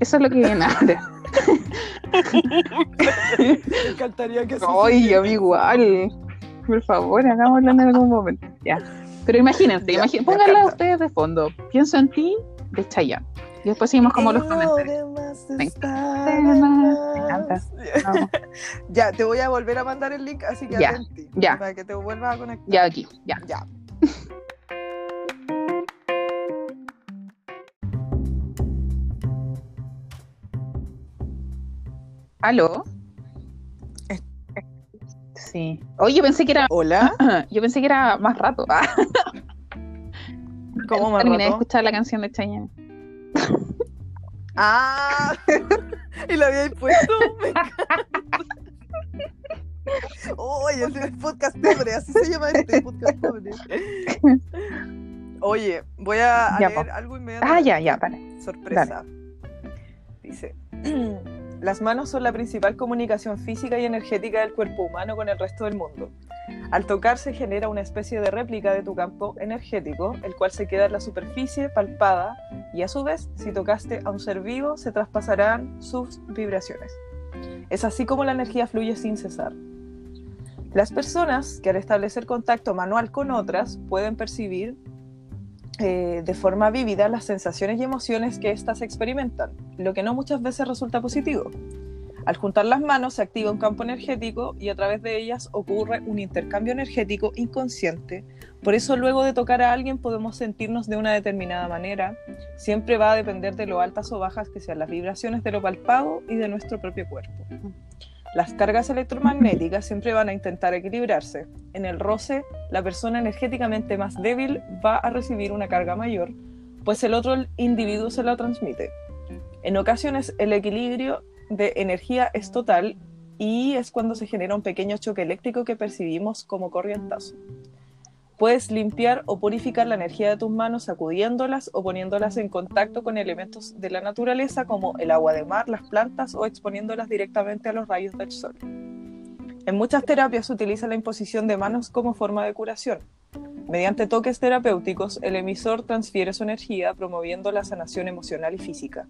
Eso es lo que viene ahora. Me encantaría que Ay, mí igual. Por favor, hagámoslo en algún momento. Ya. Pero imagínense, Ya, imagín- me pónganla ustedes de fondo. Pienso en ti de Chayanne. Y después seguimos como los comentarios. Más. Vamos. Ya, te voy a volver a mandar el link, así que Ya, atenti, ya. para que te vuelvas a conectar. Ya aquí, ya. Ya. ¿Aló? Sí. Oye, yo pensé que era. Hola, Yo pensé que era más rato. ¿cómo me terminé de escuchar la canción de Chayanne. Ah, y la habíais puesto. Ese es el podcast pobre, así se llama este podcast pobre. Oye, voy a, Ya, leer po. algo inmediatamente. Ah, ya, ya, vale. Sorpresa. Dice, las manos son la principal comunicación física y energética del cuerpo humano con el resto del mundo. Al tocarse genera una especie de réplica de tu campo energético, el cual se queda en la superficie palpada y a su vez, si tocaste a un ser vivo, se traspasarán sus vibraciones. Es así como la energía fluye sin cesar. Las personas que al establecer contacto manual con otras pueden percibir eh, de forma vívida las sensaciones y emociones que éstas experimentan, lo que no muchas veces resulta positivo. Al juntar las manos se activa un campo energético y a través de ellas ocurre un intercambio energético inconsciente. Por eso luego de tocar a alguien podemos sentirnos de una determinada manera. Siempre va a depender de lo altas o bajas que sean las vibraciones de lo palpado y de nuestro propio cuerpo. Las cargas electromagnéticas siempre van a intentar equilibrarse. En el roce, la persona energéticamente más débil va a recibir una carga mayor, pues el otro individuo se la transmite. En ocasiones el equilibrio de energía es total y es cuando se genera un pequeño choque eléctrico que percibimos como corrientazo. Puedes limpiar o purificar la energía de tus manos sacudiéndolas o poniéndolas en contacto con elementos de la naturaleza como el agua de mar, las plantas o exponiéndolas directamente a los rayos del sol. En muchas terapias se utiliza la imposición de manos como forma de curación. Mediante toques terapéuticos, el emisor transfiere su energía promoviendo la sanación emocional y física.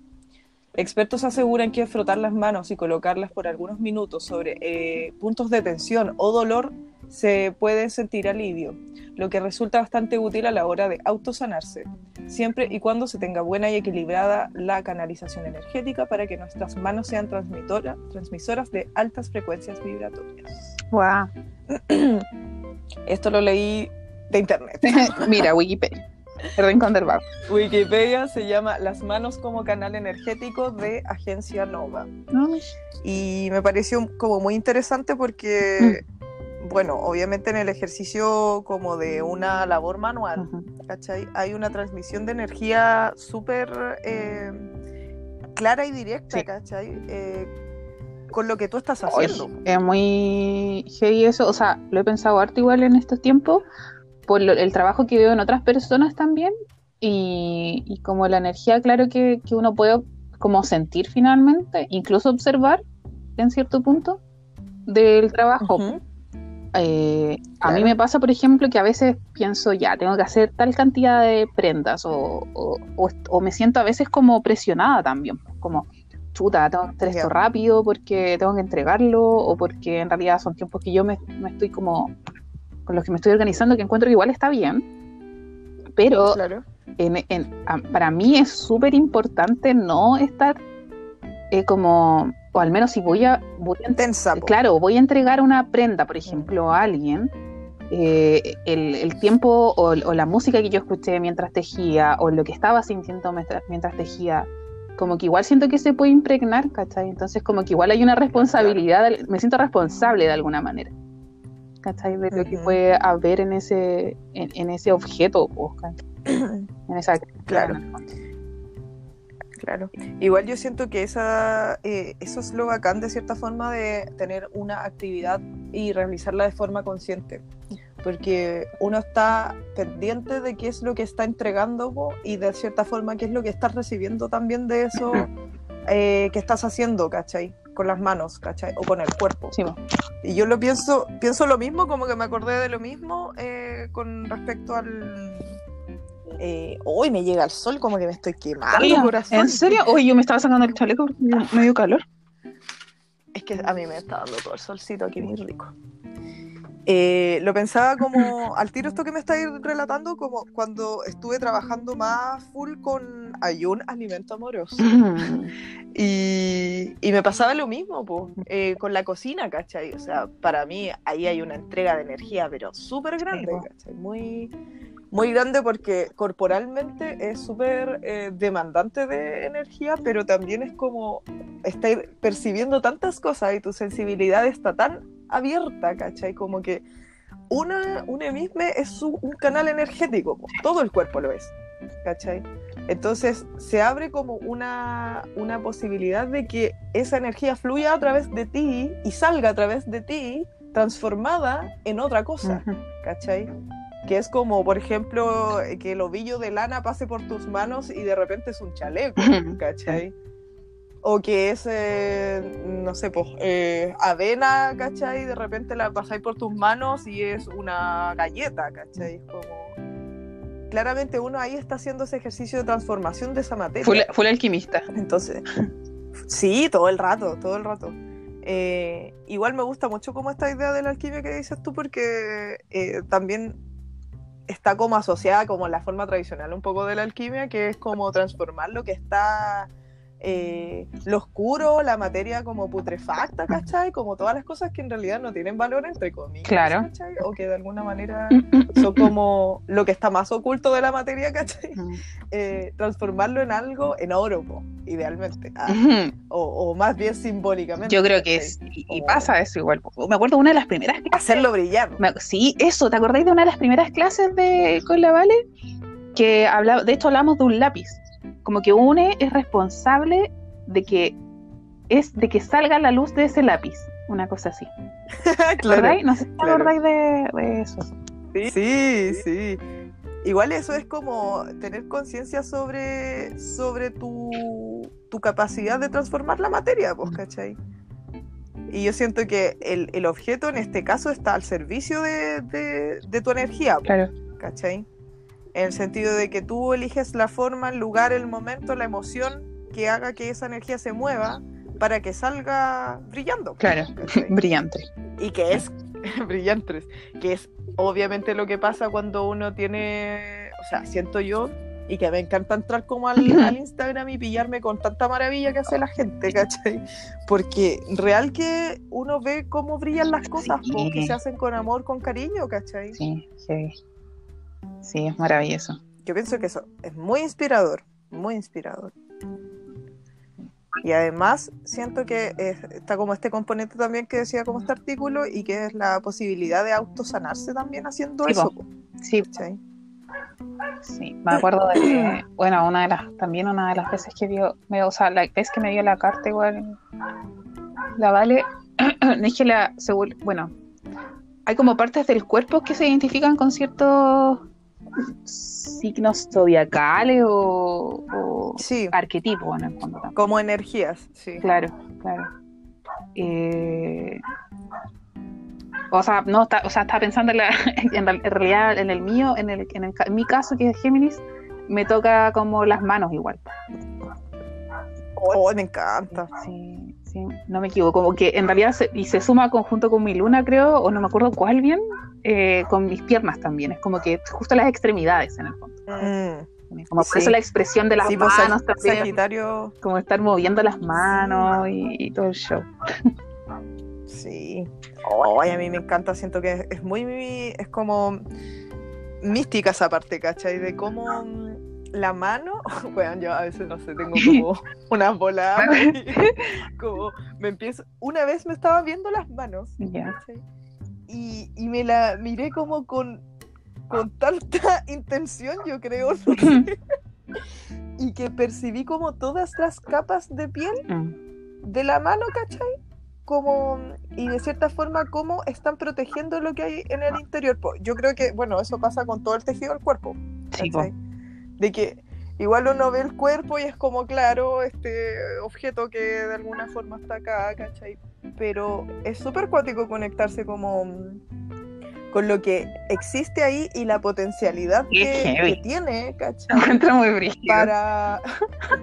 Expertos aseguran que frotar las manos y colocarlas por algunos minutos sobre eh, puntos de tensión o dolor se puede sentir alivio, lo que resulta bastante útil a la hora de autosanarse, siempre y cuando se tenga buena y equilibrada la canalización energética para que nuestras manos sean transmisoras de altas frecuencias vibratorias. Guau. Esto lo leí de internet. Mira, Wikipedia. Vago. Wikipedia se llama Las manos como canal energético de Agencia Nova. No, Y me pareció como muy interesante porque, bueno, obviamente en el ejercicio como de una labor manual. ¿cachai? Hay una transmisión de energía súper eh, clara y directa, Sí. ¿cachai? Eh, con lo que tú estás haciendo. es muy heavy eso, o sea, lo he pensado harto igual en estos tiempos, por lo- el trabajo que veo en otras personas también, y, y como la energía, claro, que, que uno puede como sentir finalmente, incluso observar en cierto punto del trabajo. Eh, a mí me pasa, por ejemplo, que a veces pienso, ya, tengo que hacer tal cantidad de prendas o, o- o- o me siento a veces como presionada también, como, chuta, tengo que hacer esto rápido porque tengo que entregarlo o porque en realidad son tiempos que yo me, me estoy como, con los que me estoy organizando, que encuentro que igual está bien, pero Claro. en- en- para mí es súper importante no estar eh, como, o al menos si voy a, voy. Claro, voy a entregar una prenda, por ejemplo, a alguien. eh, el, el tiempo o, o la música que yo escuché mientras tejía o lo que estaba sintiendo mientras, mientras tejía, como que igual siento que se puede impregnar, ¿cachai? Entonces como que igual hay una responsabilidad, me siento responsable de alguna manera, ¿cachai? De lo que puede haber en ese, en, en ese objeto, pues, ¿cachai? en esa Claro. Claro. Igual yo siento que esa, eh, eso es lo bacán de cierta forma de tener una actividad y realizarla de forma consciente. Porque uno está pendiente de qué es lo que está entregando y de cierta forma qué es lo que estás recibiendo también de eso eh, que estás haciendo, ¿cachai? Con las manos, ¿cachai? O con el cuerpo. Sí. Y yo lo pienso, pienso lo mismo, como que me acordé de lo mismo eh, con respecto al... eh, Hoy me llega el sol, como que me estoy quemando, Oye, corazón. ¿En serio? Oye, yo me estaba sacando el chaleco porque me dio calor. Es que a mí me está dando todo el solcito aquí muy rico. Eh, lo pensaba como al tiro esto que me estáis relatando, como cuando estuve trabajando más full con Ayun Alimento Amoroso. Y, y me pasaba lo mismo po, eh, con la cocina, ¿cachai? O sea, para mí ahí hay una entrega de energía, pero súper grande. ¿cachai? Muy, muy grande porque corporalmente es súper eh, demandante de energía, pero también es como estar percibiendo tantas cosas y tu sensibilidad está tan abierta, ¿cachai? Como que una, una misma es un canal energético, todo el cuerpo lo es, ¿cachai? Entonces se abre como una, una posibilidad de que esa energía fluya a través de ti y salga a través de ti transformada en otra cosa. ¿cachai? Que es como, por ejemplo, que el ovillo de lana pase por tus manos y de repente es un chaleco, ¿cachai? O que es, eh, no sé, pues, eh, avena, ¿cachai? Y de repente la pasáis por tus manos y es una galleta, ¿cachai? Es como... Claramente uno ahí está haciendo ese ejercicio de transformación de esa materia. Fue, fue el alquimista. Entonces, sí, todo el rato, todo el rato. Eh, igual me gusta mucho como esta idea de la alquimia que dices tú, porque también está como asociada como la forma tradicional un poco de la alquimia, que es como transformar lo que está eh, lo oscuro, la materia como putrefacta, ¿cachai? Como todas las cosas que en realidad no tienen valor, entre comillas, Claro. ¿cachai? O que de alguna manera son como lo que está más oculto de la materia, ¿cachai? eh, transformarlo en algo, en oro, po, idealmente, ah, o, o más bien simbólicamente. Yo creo que ¿cachai? es, y, pasa eso igual. Me acuerdo de una de las primeras clases. Hacerlo brillar. me- sí, eso, ¿te acordáis de una de las primeras clases de con la Vale? Que hablaba, de hecho hablamos de un lápiz. Como que une es responsable de que es de que salga la luz de ese lápiz. Una cosa así. ¿Te claro. acordáis? No sé si claro. acordáis de, de eso. Sí, sí, sí. Igual eso es como tener conciencia sobre, sobre tu, tu capacidad de transformar la materia, pues, ¿cachai? Y yo siento que el, el objeto en este caso está al servicio de, de- de tu energía, pues, Claro. ¿cachai? En el sentido de que tú eliges la forma, el lugar, el momento, la emoción que haga que esa energía se mueva para que salga brillando. Claro. Brillante. Y que es brillantes, que es obviamente lo que pasa cuando uno tiene, o sea, siento yo, y que me encanta entrar como al, al Instagram y pillarme con tanta maravilla que hace la gente, ¿cachai? Porque real que uno ve cómo brillan las cosas, Sí. que se hacen con amor, con cariño, ¿cachai? Sí, sí. Sí, es maravilloso. Yo pienso que eso es muy inspirador, muy inspirador. Y además siento que es- está como este componente también que decía como este artículo y que es la posibilidad de autosanarse también haciendo Sí, eso. po. Sí, ¿cachai? Sí, me acuerdo de que, bueno, una de las, también una de las veces que vio, me, o sea, la vez que me dio la carta igual, la Vale, es que la, según- bueno, hay como partes del cuerpo que se identifican con ciertos signos zodiacales o, o Sí, arquetipos en el fondo también. como energías, sí. Claro, claro. Eh, O sea, no, está, o sea, estaba pensando en, la, en, la- en realidad en el mío, en, el, en, el en mi caso, que es Géminis, me toca como las manos igual. Oh, me encanta. Sí, sí, no me equivoco. Como que en realidad, se, y se suma conjunto con mi luna, creo, o no me acuerdo cuál bien, eh, con mis piernas también. Es como que justo las extremidades en el fondo. Mm. Como por Sí. eso la expresión de las Sí, manos también. Sagitario, Como estar moviendo las manos y, y todo el show. sí. Ay, a mí me encanta, siento que es, muy, es como mística esa parte, ¿cachai? De cómo mm, la mano, bueno, yo a veces no sé, tengo como unas bolas, como me empiezo, una vez me estaba viendo las manos. ¿cachai? Y, y me la miré como con, con tanta intención, yo creo, no sé, y que percibí como todas las capas de piel Mm. de la mano, ¿cachai? Como, y de cierta forma, cómo están protegiendo lo que hay en el interior. Yo creo que, bueno, eso pasa con todo el tejido del cuerpo. Sí. De que igual uno ve el cuerpo y es como, claro, este objeto que de alguna forma está acá, ¿cachai? Pero es súper cuático conectarse como mm, con lo que existe ahí y la potencialidad que, tiene, ¿cachai? Me encuentro muy brígido. Para,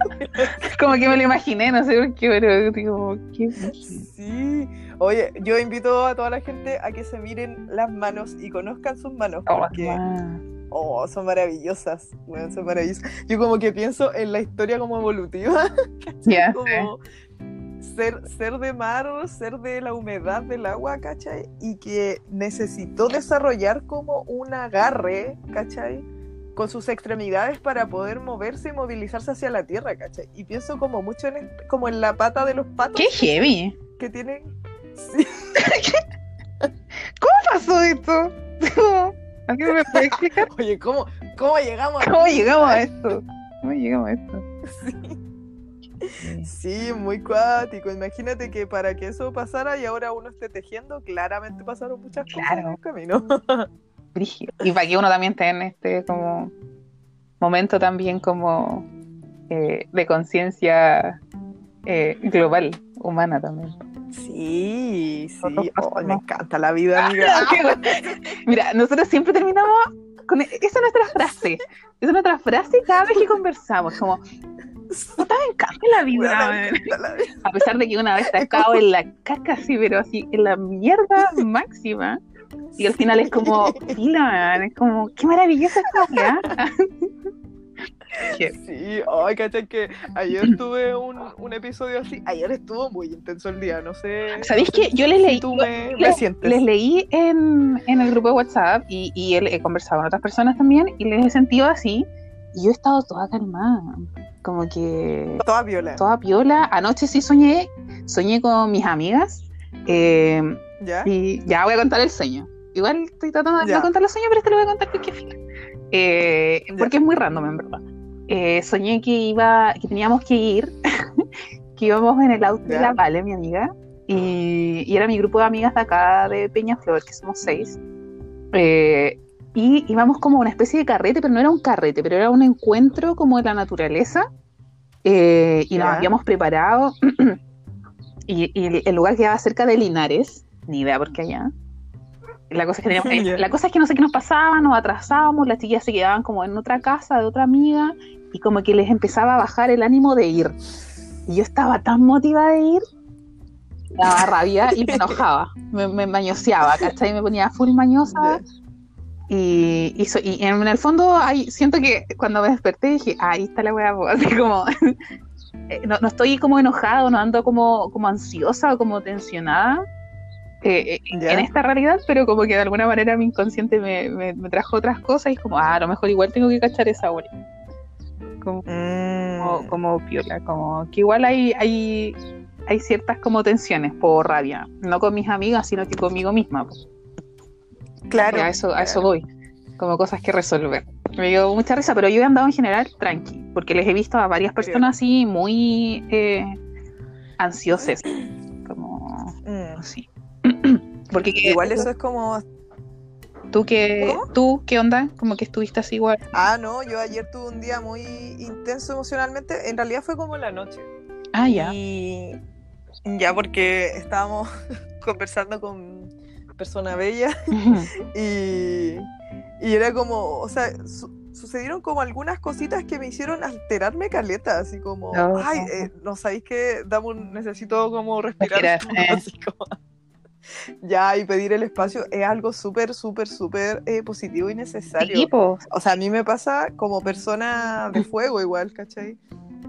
Como que me lo imaginé, no sé por qué, pero digo, qué. Sí, oye, yo invito a toda la gente a que se miren las manos y conozcan sus manos, Oh, porque oh, son maravillosas, bueno, son maravillosas. Yo como que pienso en la historia como evolutiva, como ser, ser de mar, ser de la humedad del agua, ¿cachai? Y que necesitó desarrollar como un agarre, ¿cachai? Con sus extremidades para poder moverse y movilizarse hacia la tierra, ¿cachai? Y pienso como mucho en, como en la pata de los patos Qué heavy. que tienen. Sí, ¿Cómo pasó esto? ¿Alguien me puede explicar? oye, ¿cómo, cómo llegamos ¿Cómo aquí? llegamos a esto? ¿Cómo llegamos a esto? Sí, muy cuático. Imagínate que para que eso pasara y ahora uno esté tejiendo, claramente pasaron muchas cosas en Claro. el camino. Brígido. Y para que uno también esté en este como momento también como eh, de conciencia eh, global, humana también. Sí, sí. Oh, me encanta la vida, amiga. Mira, nosotros siempre terminamos con esa es nuestra frase. Esa es nuestra frase cada vez que conversamos, como puta me encanta la vida. Me man". encanta la vida. A pesar de que una vez te acabo en la caca así, pero así, en la mierda máxima. Y al final es como, pila, man, es como, qué maravillosa. Qué- Sí, ay, caché que ayer tuve un, un episodio así. Ayer estuvo muy intenso el día, no sé. ¿Sabéis qué? Yo les leí- tú me, me les, leí en, en el grupo de WhatsApp y, y él, he conversado con otras personas también y les he sentido así. Y yo he estado toda calmada, como que Toda viola. toda piola. Anoche sí soñé, soñé con mis amigas. eh, ¿Ya? y ya voy a contar el sueño. Igual estoy tratando de no contar el sueño, pero este lo voy a contar porque. Eh, porque es muy random en verdad. Eh, soñé que iba, que teníamos que ir, que íbamos en el auto de Ya. la Vale, mi amiga, y, y era mi grupo de amigas de acá de Peñaflor, que somos seis. Eh, y íbamos como a una especie de carrete, pero no era un carrete, pero era un encuentro como de la naturaleza. Eh, y nos habíamos preparado. y, y el- lugar quedaba cerca de Linares, ni idea por qué allá. La cosa, es que teníamos- Ya. la cosa es que no sé qué nos pasaba, nos atrasábamos, las chiquillas se quedaban como en otra casa de otra amiga y como que les empezaba a bajar el ánimo de ir. Y yo estaba tan motivada de ir, daba rabia y me enojaba, me, me mañoseaba, ¿cachai? Me ponía full mañosa. Y, y, so- y en el fondo hay, siento que cuando me desperté dije, "Ah, ahí está la weá, po", así como, eh, no, no estoy como enojado, no ando como, como ansiosa o como tensionada eh, eh, en esta realidad, pero como que de alguna manera mi inconsciente me, me- me trajo otras cosas y es como, ah, a lo mejor igual tengo que cachar esa hora. Como, Mm. como, como piola, como que igual hay, hay, hay ciertas como tensiones por rabia, no con mis amigas, sino que conmigo misma. po. Claro. a eso, a eso voy, como cosas que resolver. Me dio mucha risa, pero yo he andado en general tranqui, porque les he visto a varias personas así muy eh, ansiosas, como Mm. así. Porque que- Igual eso es como. tú ¿Cómo? tú qué onda, como que estuviste así igual. Ah, no, yo ayer tuve un día muy intenso emocionalmente. En realidad fue como la noche. Ah, ya. Y ya porque estábamos conversando con, persona bella. y, y era como, o sea, su- sucedieron como algunas cositas que me hicieron alterarme caleta, así como, Oh. ay, eh, no sabéis que dame un, necesito como respirar. Eh. ya, y pedir el espacio es algo súper, súper, súper eh, positivo y necesario. O sea, a mí me pasa como persona de fuego igual, ¿cachai?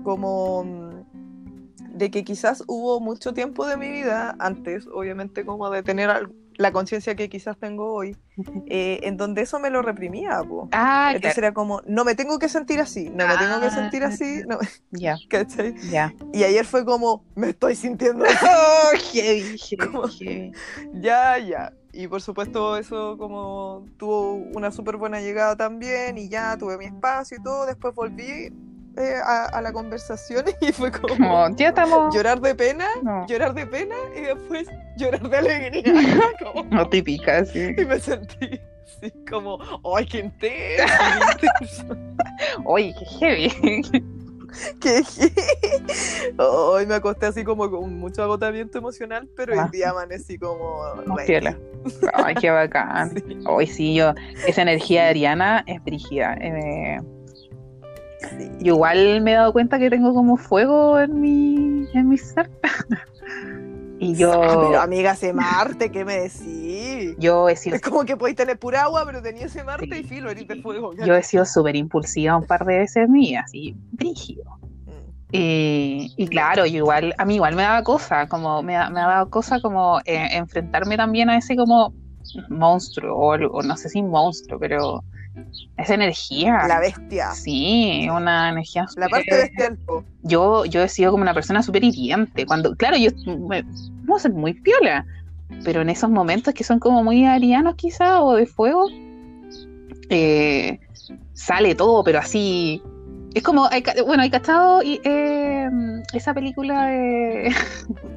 Como mm, de que quizás hubo mucho tiempo de mi vida, antes, obviamente, como de tener la conciencia que quizás tengo hoy, eh, en donde eso me lo reprimía, po. Ah, Entonces claro. era como, no me tengo que sentir así, no me tengo que sentir Ah. así, no, Ya, ¿cachai? ya. Y ayer fue como, me estoy sintiendo así, Oh, heavy, Como- heavy. ya, ya. Y por supuesto eso como tuvo una súper buena llegada también y ya tuve mi espacio y todo, después volví eh, a, a la conversación y fue como Como, ya estamos. llorar de pena, No, llorar de pena y después llorar de alegría. Como- no típica, sí. y me sentí así como, ¡ay, qué intenso! qué! Oye, qué heavy. ¡Qué Hoy me acosté así como con mucho agotamiento emocional, pero Ah. hoy día amanecí como... Ay, qué bacán. Sí, Hoy sí, yo, esa energía de Ariana es brígida. Eh. Yo igual me he dado cuenta que tengo como fuego en mi, en mi ser. y Ah, yo, pero amiga, ese Marte, ¿qué me decís? yo he sido, Es como que podéis tener pura agua, pero tenía ese Marte Sí. y filo, eres de fuego. yo he sido súper impulsiva un par de veces vida, así, brígido. Mm. Y, y claro, yo igual, a mí igual me daba cosa, como me, ha- me ha dado cosa como eh, enfrentarme también a ese como monstruo, o, o no sé si monstruo, pero esa energía. La bestia. Sí, una energía La súper- parte bestial. yo, yo he sido como una persona súper hiriente. Cuando, claro, yo me, puedo ser muy piola, pero en esos momentos que son como muy arianos quizá o de fuego, eh, sale todo, pero así. Es como, hay bueno, hay cachado y, eh, esa película de...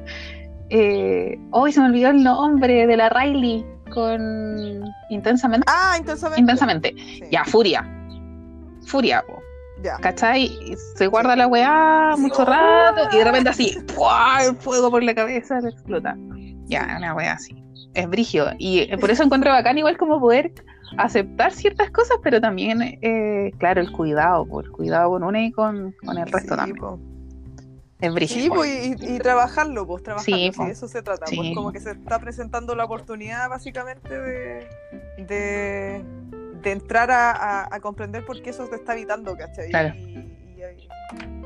eh, hoy se me olvidó el nombre de la Riley con Intensamente. Ah, intensamente. Intensamente. Sí. Ya, Furia. Furia, po. Ya. ¿cachai? Se guarda la weá mucho rato y de repente así, el fuego por la cabeza le explota. Ya, una weá así. Es brigio. Y eh, por eso encuentro bacán igual como poder aceptar ciertas cosas, pero también, eh, claro, el cuidado, po, el cuidado con una y con, con el resto Sí, también. po. Es. Sí, pues, y, y trabajarlo, pues trabajarlo, Sí, sí, po. de eso se trata, Sí. pues como que se está presentando la oportunidad básicamente de, de, de entrar a, a- a comprender por qué eso te está habitando, ¿cachai? Claro. Y,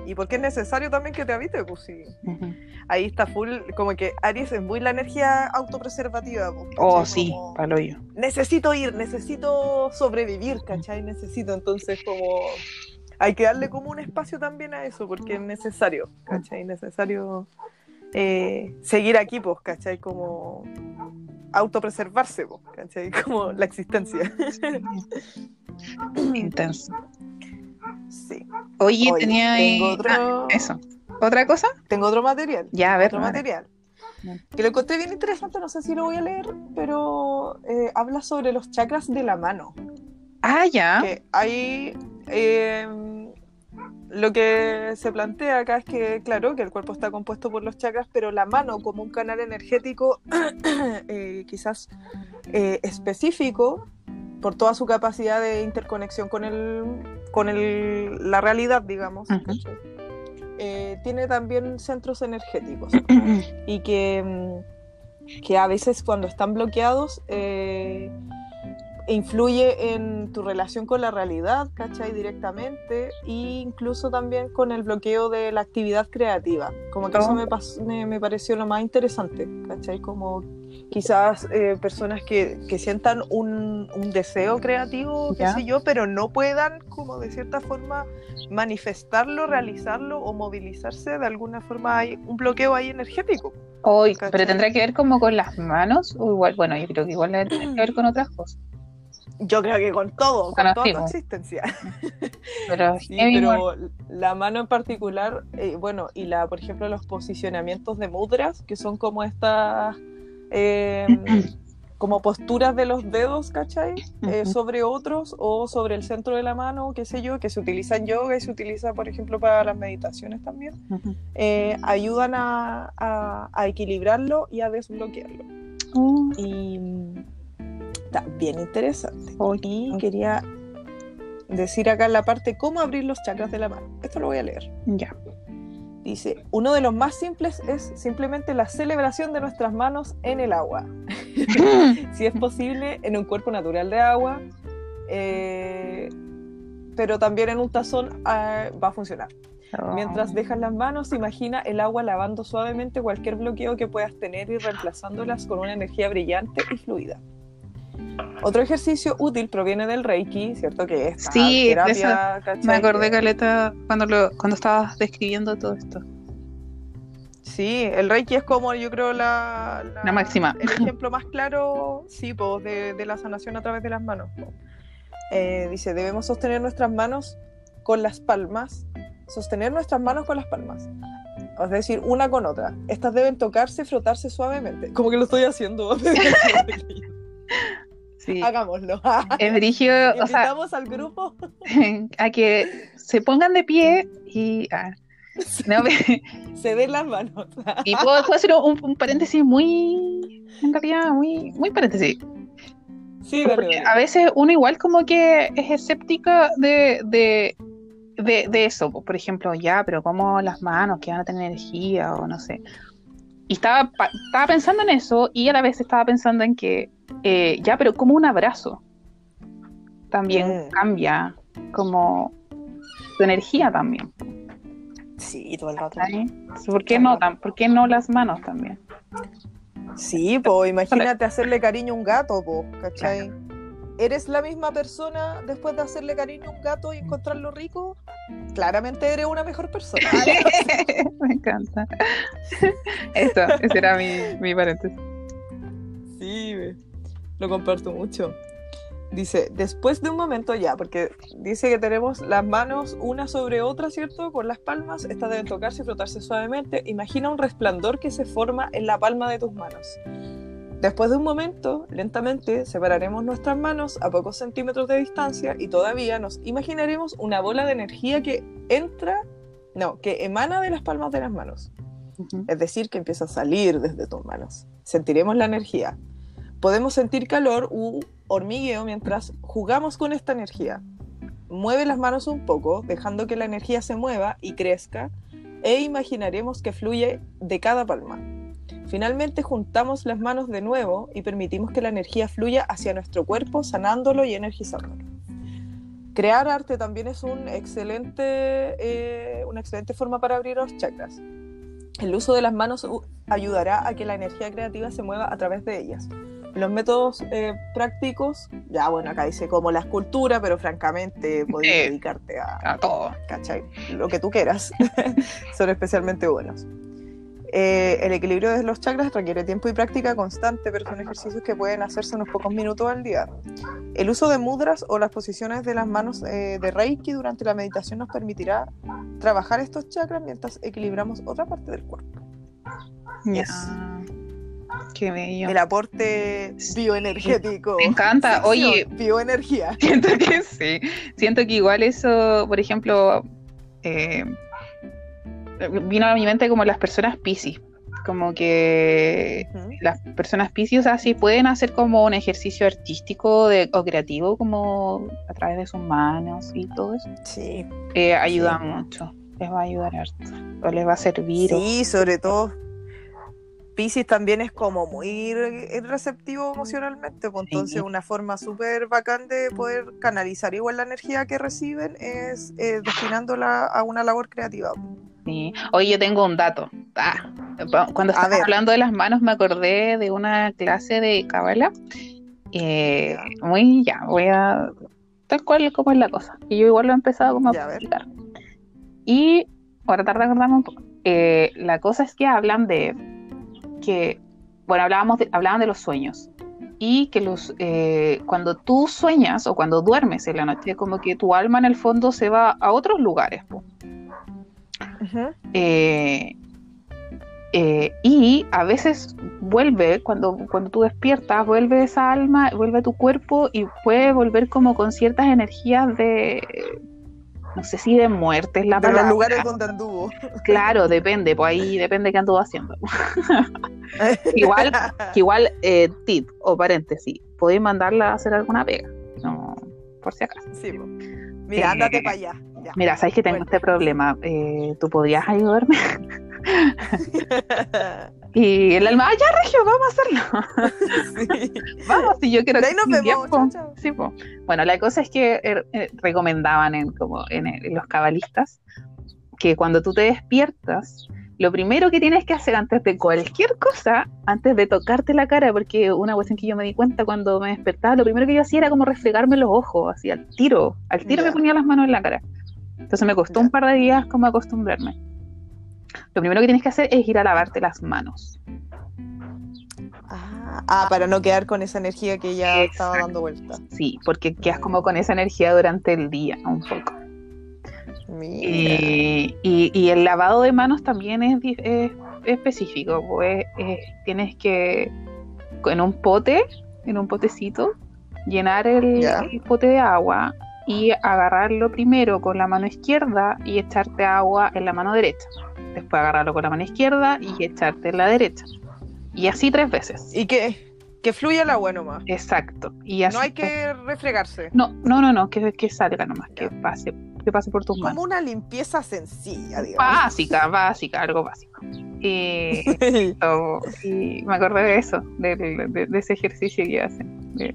y, y por qué es necesario también que te habite, pues sí. Ujú. Ahí está full, como que Aries es muy la energía autopreservativa. pues, Oh, sí, Como, palo yo. necesito ir, necesito sobrevivir, ¿cachai? Necesito, entonces como hay que darle como un espacio también a eso, porque es necesario, ¿cachai? Necesario eh, seguir aquí, pues, ¿cachai? Como autopreservarse, pues, ¿cachai? Como la existencia. Intenso. Sí. Oye, Oye, tenía ahí. otro, Ah, eso. ¿Otra cosa? tengo otro material. Ya, a ver. otro material. Que lo encontré bien interesante, no sé si lo voy a leer, pero eh, habla sobre los chakras de la mano. Ah, ya. que hay eh, lo que se plantea acá es que claro que el cuerpo está compuesto por los chakras pero la mano como un canal energético eh, quizás eh, específico por toda su capacidad de interconexión con el con el, la realidad digamos. Eh, tiene también centros energéticos y que, mm, que a veces cuando están bloqueados eh, influye en tu relación con la realidad, ¿cachai? Directamente, e incluso también con el bloqueo de la actividad creativa. Como que Oh. eso me, pas- me, me pareció lo más interesante, ¿cachai? Como quizás eh, personas que, que sientan un, un deseo creativo, qué sé yo, pero no puedan como de cierta forma manifestarlo, realizarlo o movilizarse de alguna forma hay un bloqueo ahí energético. Hoy, pero tendrá que ver como con las manos o igual, bueno, yo creo que igual tener que ver con otras cosas. Yo creo que con todo, con toda tu existencia. Pero, Sí, pero la mano en particular, eh, bueno, y la, por ejemplo, los posicionamientos de mudras, que son como estas, eh, como posturas de los dedos, ¿cachai? Eh, sobre otros o sobre el centro de la mano, qué sé yo, que se utiliza en yoga y se utiliza, por ejemplo, para las meditaciones también, eh, ayudan a, a- a equilibrarlo y a desbloquearlo. Y mm, está bien interesante. Y quería decir acá en la parte cómo abrir los chakras de la mano. Esto lo voy a leer. Ya. Dice, uno de los más simples es simplemente la celebración de nuestras manos en el agua. si es posible, en un cuerpo natural de agua, eh, pero también en un tazón ah, va a funcionar. Mientras Oh. dejas las manos, imagina el agua lavando suavemente cualquier bloqueo que puedas tener y reemplazándolas con una energía brillante y fluida. Otro ejercicio útil proviene del Reiki, ¿cierto? Que es Sí, terapia, ¿cachai? Me acordé, Caleta, cuando, lo, cuando estabas describiendo todo esto. Sí, el Reiki es como yo creo la, La máxima. El ejemplo más claro, sí, po, de, de la sanación a través de las manos. Eh, dice, debemos sostener nuestras manos con las palmas, sostener nuestras manos con las palmas. Es decir, una con otra. Estas deben tocarse y frotarse suavemente. Como que lo estoy haciendo. Sí. Hagámoslo. Es brígido, o sea, Invitamos al grupo. a que se pongan de pie y... ah, no, Se den las manos. y puedo, puedo hacer un, un paréntesis muy... En realidad, muy, muy paréntesis. Sí, dale, dale. a veces uno igual como que es escéptica de, de, de, de eso. Por ejemplo, ya, pero como las manos que van a tener energía o no sé. Y estaba, estaba pensando en eso y a la vez estaba pensando en que, eh, ya, pero como un abrazo también Mm. cambia como tu energía también. Sí, todo el rato. ¿cachai? ¿Por qué no, tam- ¿Por qué no las manos también? Sí, pues imagínate hacerle cariño a un gato, po, ¿cachai? ¿Eres la misma persona después de hacerle cariño a un gato y encontrarlo rico? Claramente eres una mejor persona. Me encanta. Eso, ese era mi, mi paréntesis. Sí, lo comparto mucho. Dice, después de un momento ya, porque dice que tenemos las manos una sobre otra, ¿cierto? Con las palmas, estas deben tocarse y frotarse suavemente. Imagina un resplandor que se forma en la palma de tus manos. Después de un momento, lentamente separaremos nuestras manos a pocos centímetros de distancia y todavía nos imaginaremos una bola de energía que entra, no, que emana de las palmas de las manos. Es decir, que empieza a salir desde tus manos. Sentiremos la energía. Podemos sentir calor u hormigueo mientras jugamos con esta energía. Mueve las manos un poco, dejando que la energía se mueva y crezca, e imaginaremos que fluye de cada palma. Finalmente juntamos las manos de nuevo y permitimos que la energía fluya hacia nuestro cuerpo, sanándolo y energizándolo. Crear arte también es un excelente, eh, una excelente forma para abrir los chakras. El uso de las manos u- ayudará a que la energía creativa se mueva a través de ellas. Los métodos eh, prácticos, ya bueno, acá dice como la escultura, pero francamente podrías Sí. dedicarte a, A todo. ¿cachai? Lo que tú quieras. Son especialmente buenos. Eh, el equilibrio de los chakras requiere tiempo y práctica constante, pero son ejercicios que pueden hacerse unos pocos minutos al día. El uso de mudras o las posiciones de las manos eh, de Reiki durante la meditación nos permitirá trabajar estos chakras mientras equilibramos otra parte del cuerpo. Yes. Qué bello. El aporte bioenergético. Me encanta. Sección, Oye, Bioenergía. siento que sí. Siento que igual eso, por ejemplo, eh, vino a mi mente como las personas Piscis. Como que las personas Piscis, o sea, sí pueden hacer como un ejercicio artístico de- o creativo, como a través de sus manos y todo eso. Sí. Eh, ayuda Sí. mucho. Les va a ayudar harto. O les va a servir. o- Sí, sobre todo Pisces también es como muy re- receptivo emocionalmente, pues entonces Sí. una forma súper bacán de poder canalizar igual la energía que reciben es eh, destinándola a una labor creativa. Sí. Oye, yo tengo un dato. Ah, cuando A estábamos ver. hablando de las manos, me acordé de una clase de Kabbalah. Eh, muy ya, voy a. Tal cual como es la cosa. Y yo igual lo he empezado como a Ya, a ver. practicar. Y ahora tratar de acordarme un poco. Eh, la cosa es que hablan de que. Bueno, hablábamos de, hablaban de los sueños. Y que los eh, cuando tú sueñas o cuando duermes en la noche, como que tu alma en el fondo se va a otros lugares. po. Eh, eh, y a veces vuelve, cuando, cuando tú despiertas, vuelve esa alma, vuelve a tu cuerpo y puede volver como con ciertas energías de, no sé si de muerte es la De los palabra. lugares donde anduvo. Claro, depende, pues ahí depende qué anduvo haciendo. Igual, que igual, eh, tip o paréntesis, podéis mandarla a hacer alguna pega, no, por si acaso. Sí. Mira, Eh, ándate para allá. Ya. Mira, sabes que tengo Bueno. este problema, eh, ¿tú podrías ayudarme? Y el alma, ah, ya, Regio, vamos a hacerlo. Sí. Vamos, si yo quiero ahí nos vemos, chao, chao. Sí, po. Bueno, la cosa es que er, eh, recomendaban en, como en, en los cabalistas que cuando tú te despiertas, lo primero que tienes que hacer antes de cualquier cosa, antes de tocarte la cara, porque una cuestión que yo me di cuenta cuando me despertaba, lo primero que yo hacía era como refregarme los ojos, así al tiro, al tiro me ponía las manos en la cara. Entonces me costó un par de días como acostumbrarme. Lo primero que tienes que hacer es ir a lavarte las manos. Ah, ah, para no quedar con esa energía que ya estaba dando vuelta. Sí, porque quedas como con esa energía durante el día, un poco. Y, el lavado de manos también es, específico, pues tienes que en un pote, en un potecito, llenar el, pote de agua y agarrarlo primero con la mano izquierda y echarte agua en la mano derecha. Después agarrarlo con la mano izquierda y echarte en la derecha. Y así tres veces. Y que, que fluya el agua nomás. Exacto. Y así No hay que refregarse. no, no, no, no, que, que salga nomás, que pase, que pase por tus manos. Como una limpieza sencilla, digamos. Básica, básica, algo básico. Y, oh, y me acordé de eso, de, de ese ejercicio que hacen. De,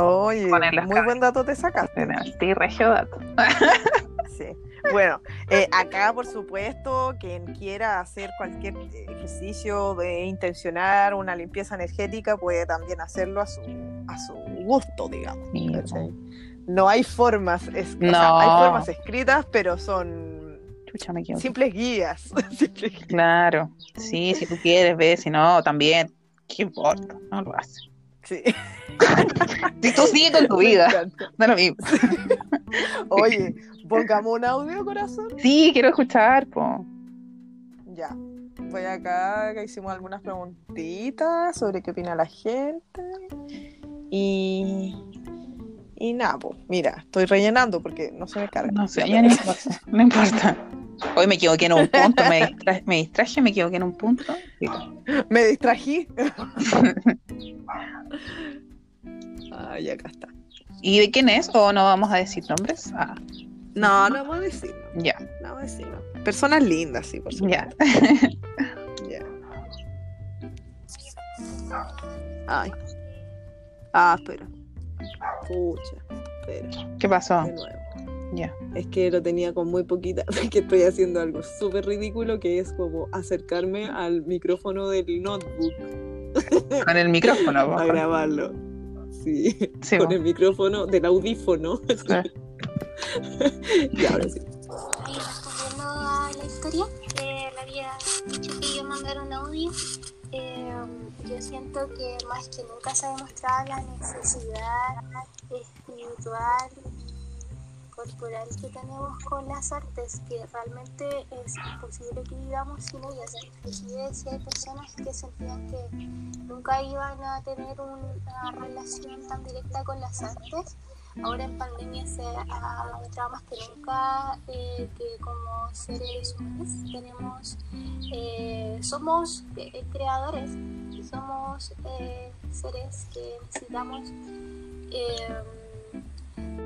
Oye, muy cabezas. buen dato te sacaste. sí, regio dato. Sí. Bueno, eh, acá por supuesto, quien quiera hacer cualquier eh, ejercicio de intencionar una limpieza energética puede también hacerlo a su, a su gusto, digamos. Sí. No hay formas, es- o sea, No. hay formas escritas, pero son Chucha, me simples guías. Simples guías. Claro, sí, si tú quieres, ve, si no, también. ¿Qué importa? No lo haces. Sí. Si tú sigue con tu Me vida, da lo mismo. Oye, pongamos un audio, corazón. Sí, quiero escuchar, po. Ya. Voy acá, que hicimos algunas preguntitas sobre qué opina la gente. Y. Y nada, pues, mira, estoy rellenando porque no se me carga. No sé, ya no importa. No importa. Hoy me equivoqué en un punto, me distraje, me, distraje, me equivoqué en un punto. Me distrají. Ay, acá está. ¿Y de quién es? ¿O no vamos a decir nombres? Ah, No, no vamos a decirlo. ya, No vamos a decirlo. Personas lindas, sí, por supuesto. ya. Ya. Ay. Ah, espera. Pucha, espera. ¿Qué pasó? De nuevo. Ya. Es que lo tenía con muy poquita, que estoy haciendo algo súper ridículo que es como acercarme al micrófono del notebook Con el micrófono. a grabarlo. Sí, Sí, con el micrófono del audífono. Ah. y ahora sí. Y respondiendo a la historia, eh, le había dicho que yo mandara un audio. Eh, yo siento que más que nunca se ha demostrado la necesidad espiritual y corporal que tenemos con las artes, que realmente es imposible que vivamos sin ellas. Inclusive si hay personas que sentían que nunca iban a tener una relación tan directa con las artes, ahora en pandemia se ha demostrado más que nunca eh, que como seres humanos tenemos, eh, somos eh, creadores, somos seres que necesitamos, no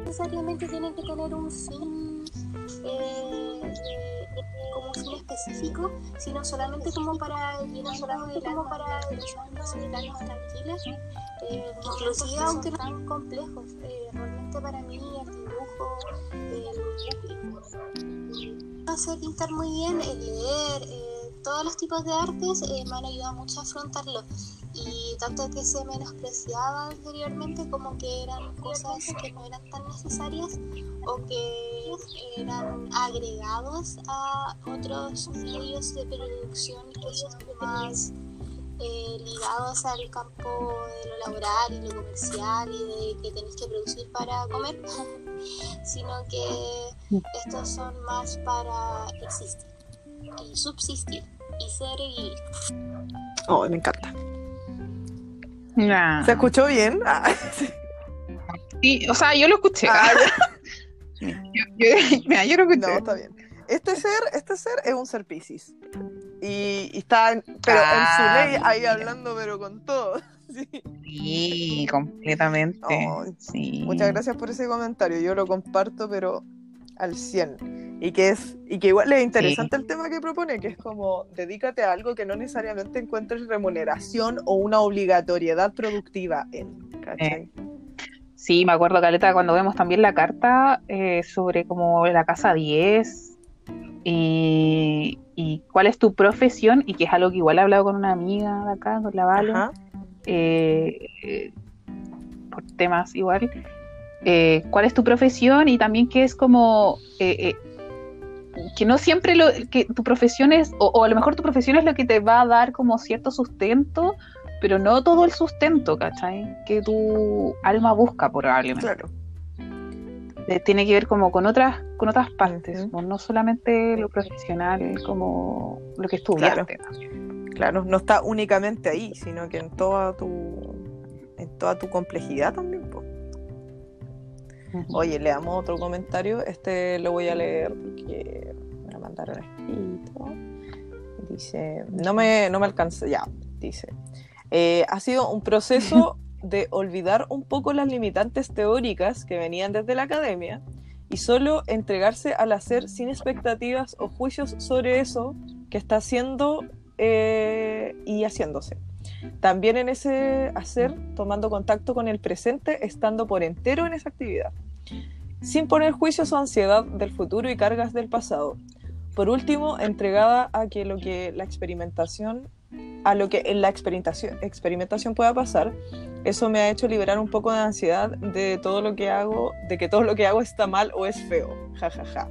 necesariamente tienen que tener un fin. Como un fin específico, sino solamente como para llenar solamente como para sentirnos tranquilas eh, inclusive aunque no tan complejos, eh, realmente para mí el dibujo, el no sé pintar muy bien, el leer, eh, todos los tipos de artes eh, me han ayudado mucho a afrontarlo. Y tanto que se menospreciaba anteriormente como que eran cosas que no eran tan necesarias o que eran agregados a otros medios de producción que son más eh, ligados al campo de lo laboral y lo comercial y de que tenéis que producir para comer, sino que estos son más para existir y subsistir y sobrevivir. Oh, me encanta. Ya. ¿Se escuchó bien? Ah, sí. Sí, o sea, yo lo escuché. Ah. Yo, yo- mira, yo no No, escuché. está bien. Este ser, este ser es un ser Pisces. Y, y está, en- pero Ah, en su ley ahí mira. hablando, pero con todo. Sí. Sí, completamente. Sí. Muchas gracias por ese comentario. Yo lo comparto, pero al 100. Y que, es, y que igual es interesante el tema que propone, que es como dedícate a algo que no necesariamente encuentres remuneración o una obligatoriedad productiva en. ¿cachai? Sí, me acuerdo, Caleta, cuando vemos también la carta eh, sobre como la casa 10 y, y cuál es tu profesión, y que es algo que igual he hablado con una amiga de acá, con la Vale, eh, eh, por temas igual. Eh, cuál es tu profesión y también qué es como eh, eh, que no siempre lo que tu profesión es o, o a lo mejor tu profesión es lo que te va a dar como cierto sustento pero no todo el sustento ¿cachai? que tu alma busca probablemente Claro. Eh, tiene que ver como con otras con otras partes no, No solamente lo profesional como lo que estudiaste Claro, no está únicamente ahí, sino que en toda tu en toda tu complejidad también. Oye, leamos otro comentario. Este lo voy a leer porque me lo mandaron escrito. Dice, no me, no me alcanza, ya, dice. "Eh, ha sido un proceso de olvidar un poco las limitantes teóricas que venían desde la academia y solo entregarse al hacer sin expectativas o juicios sobre eso que está haciendo eh, y haciéndose. También en ese hacer, tomando contacto con el presente, estando por entero en esa actividad, sin poner juicios o ansiedad del futuro y cargas del pasado. Por último, entregada a que lo que la experimentación, a lo que en la experimentación, experimentación pueda pasar, eso me ha hecho liberar un poco de ansiedad de todo lo que hago, de que todo lo que hago está mal o es feo. Ja, ja, ja.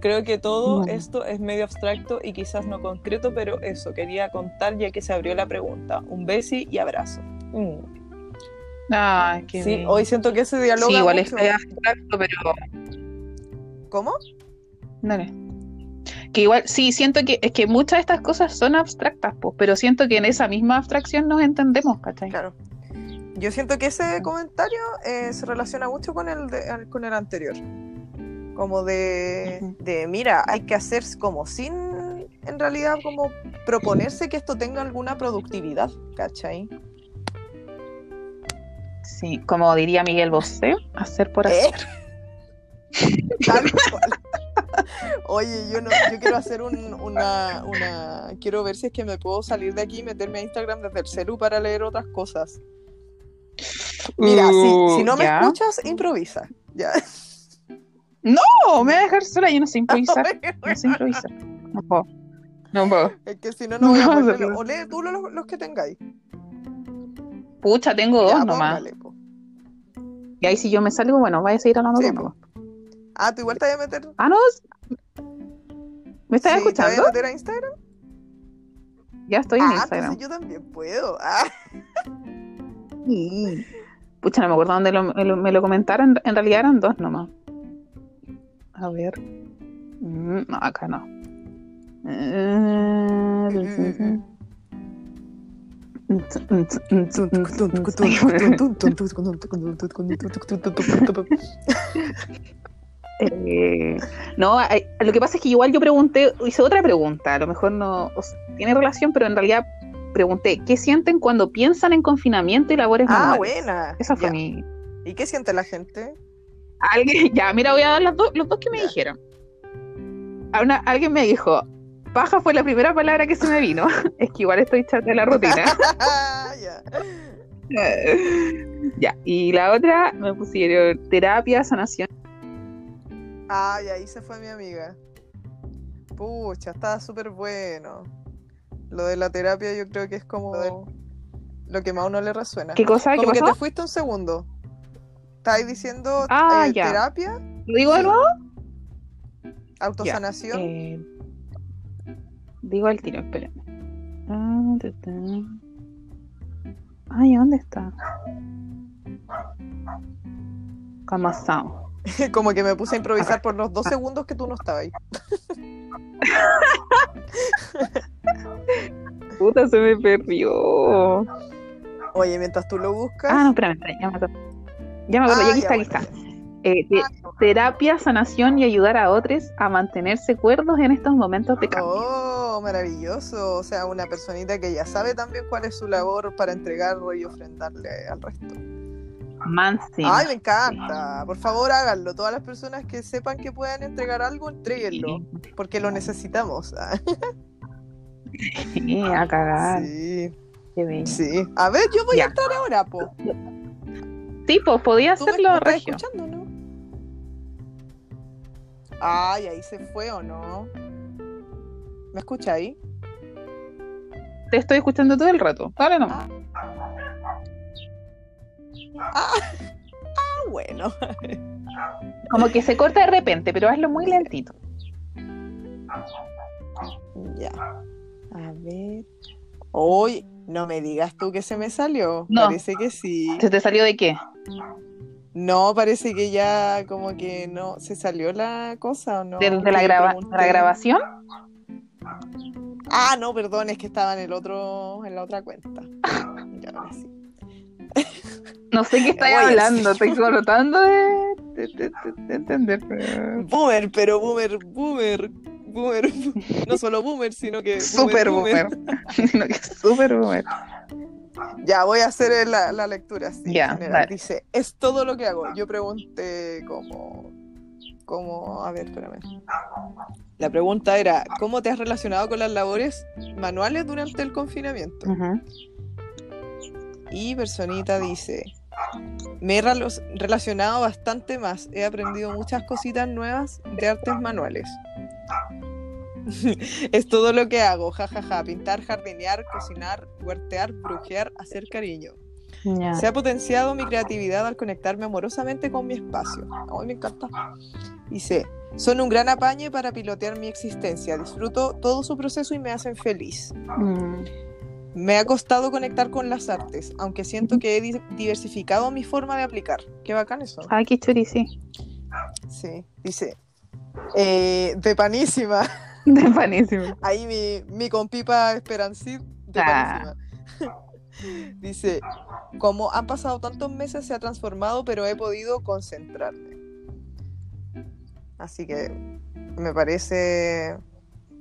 Creo que todo Bueno. esto es medio abstracto y quizás no concreto, pero eso quería contar ya que se abrió la pregunta. Un besi y abrazo. Mm. Qué Sí, bien. hoy siento que se dialoga sí igual mucho. es abstracto pero ¿Cómo? Dale. Que igual, sí, siento que es que muchas de estas cosas son abstractas, pues, pero siento que en esa misma abstracción nos entendemos, ¿cachai? Claro. Yo siento que ese comentario eh, se relaciona mucho con el, de- con el anterior. Como de, de, mira, hay que hacer como sin, en realidad, como proponerse que esto tenga alguna productividad, ¿cachai? Sí, como diría Miguel Bosé, hacer por ¿Eh? hacer. Tal cual. Oye, yo no, yo quiero hacer un- una, una, quiero ver si es que me puedo salir de aquí y meterme a Instagram desde el celu para leer otras cosas. Mira, si, si no me Uh, ¿Ya? escuchas, improvisa. Ya. No, me voy a dejar sola, yo no sé improvisar. No sé improvisar. No puedo. No puedo. Es que si no, no voy a. O lee tú los, los que tengáis. Pucha, tengo dos Ya, nomás. póngale, po. Y ahí si yo me salgo, bueno, vaya a seguir hablando Sí, po. Ah, tú igual te vas a meter. Ah, no. ¿Me estás Sí, ¿Te vas escuchando? a meter a Instagram? Ya estoy en ah, Instagram. yo también puedo. Ah, Sí. Pucha, no me acuerdo dónde lo, me lo comentaron. En realidad eran dos nomás. A ver. Mm, No, acá no. Eh, Eh, no, hay- lo que pasa es que igual yo pregunté, hice otra pregunta, a lo mejor no o sea, tiene relación, pero en realidad pregunté, ¿qué sienten cuando piensan en confinamiento y labores ah, manuales? buena. Esa fue Ya. mi... ¿Y qué siente la gente? Alguien, ya, mira, voy a dar las dos, los dos que me Ya. dijeron. Una- alguien me dijo, paja fue la primera palabra que se me vino. es que igual estoy chata de la rutina. ya. ya, y la otra me pusieron terapia, sanación. Ay, ahí se fue mi amiga. Pucha, estaba súper bueno. Lo de la terapia yo creo que es como lo que más a uno le resuena. ¿Qué cosa? ¿Qué Como que pasó? te fuiste un segundo. Estabas diciendo Ah, eh, ya. terapia, ¿Lo digo de nuevo? autosanación. Eh, digo al tiro, espérenme. Ah. Ay, ¿dónde está? Camasao. Como que me puse a improvisar por los dos segundos que tú no estabas ahí. Puta, se me perdió. Oye, mientras tú lo buscas. Ah, no, espérame, espérame, ya me acuerdo. Ah, ya aquí ya, está, aquí está. Eh, te- terapia, sanación y ayudar a otros a mantenerse cuerdos en estos momentos de cambio. Oh, maravilloso. O sea, una personita que ya sabe también cuál es su labor para entregarlo y ofrendarle al resto. Mansi. Ay, me encanta. Por favor, háganlo. Todas las personas que sepan que puedan entregar algo, entréguenlo. Porque lo necesitamos. Sí, a cagar. Sí, Qué sí. A ver, yo voy Ya. a entrar ahora, po. Sí, pues podía ¿Tú me, hacerlo me estás regio. escuchando, no? Ay, ahí se fue o no. ¿Me escucha ahí? Te estoy escuchando todo el rato. Dale nomás. Ah, bueno. Como que se corta de repente, pero hazlo muy lentito. Ya. A ver. Oye, no me digas tú que se me salió. No. Parece que sí. ¿Se te salió de qué? No, parece que ya como que no se salió la cosa o no. ¿De, de la, grava- la grabación? Ah, no, perdón, es que estaba en el otro, en la otra cuenta. Ya ahora sí. No sé qué estás hablando, estoy tratando de, de- de- de- de entender. pero- Boomer, pero boomer, boomer, boomer. No solo boomer, sino que. Super boomer. Super boomer. Ya, voy a hacer la, la lectura. Dice: Es todo lo que hago. Yo pregunté como. como. A ver, espérame. La pregunta era: ¿Cómo te has relacionado con las labores manuales durante el confinamiento? Y Personita dice, me he relacionado bastante más, he aprendido muchas cositas nuevas de artes manuales. es todo lo que hago, jajaja, pintar, jardinear, cocinar, huertear, brujear, hacer cariño. Se ha potenciado mi creatividad al conectarme amorosamente con mi espacio. Ay, me encanta. Dice, son un gran apañe para pilotear mi existencia, disfruto todo su proceso y me hacen feliz. Mm. Me ha costado conectar con las artes, aunque siento que he di- diversificado mi forma de aplicar. Qué bacán eso. Ay, qué churi, sí. Sí, dice. eh, de panísima. De panísimo. Ahí mi, mi compipa Esperancid de Ah. panísima. dice, como han pasado tantos meses se ha transformado, pero he podido concentrarme. Así que me parece.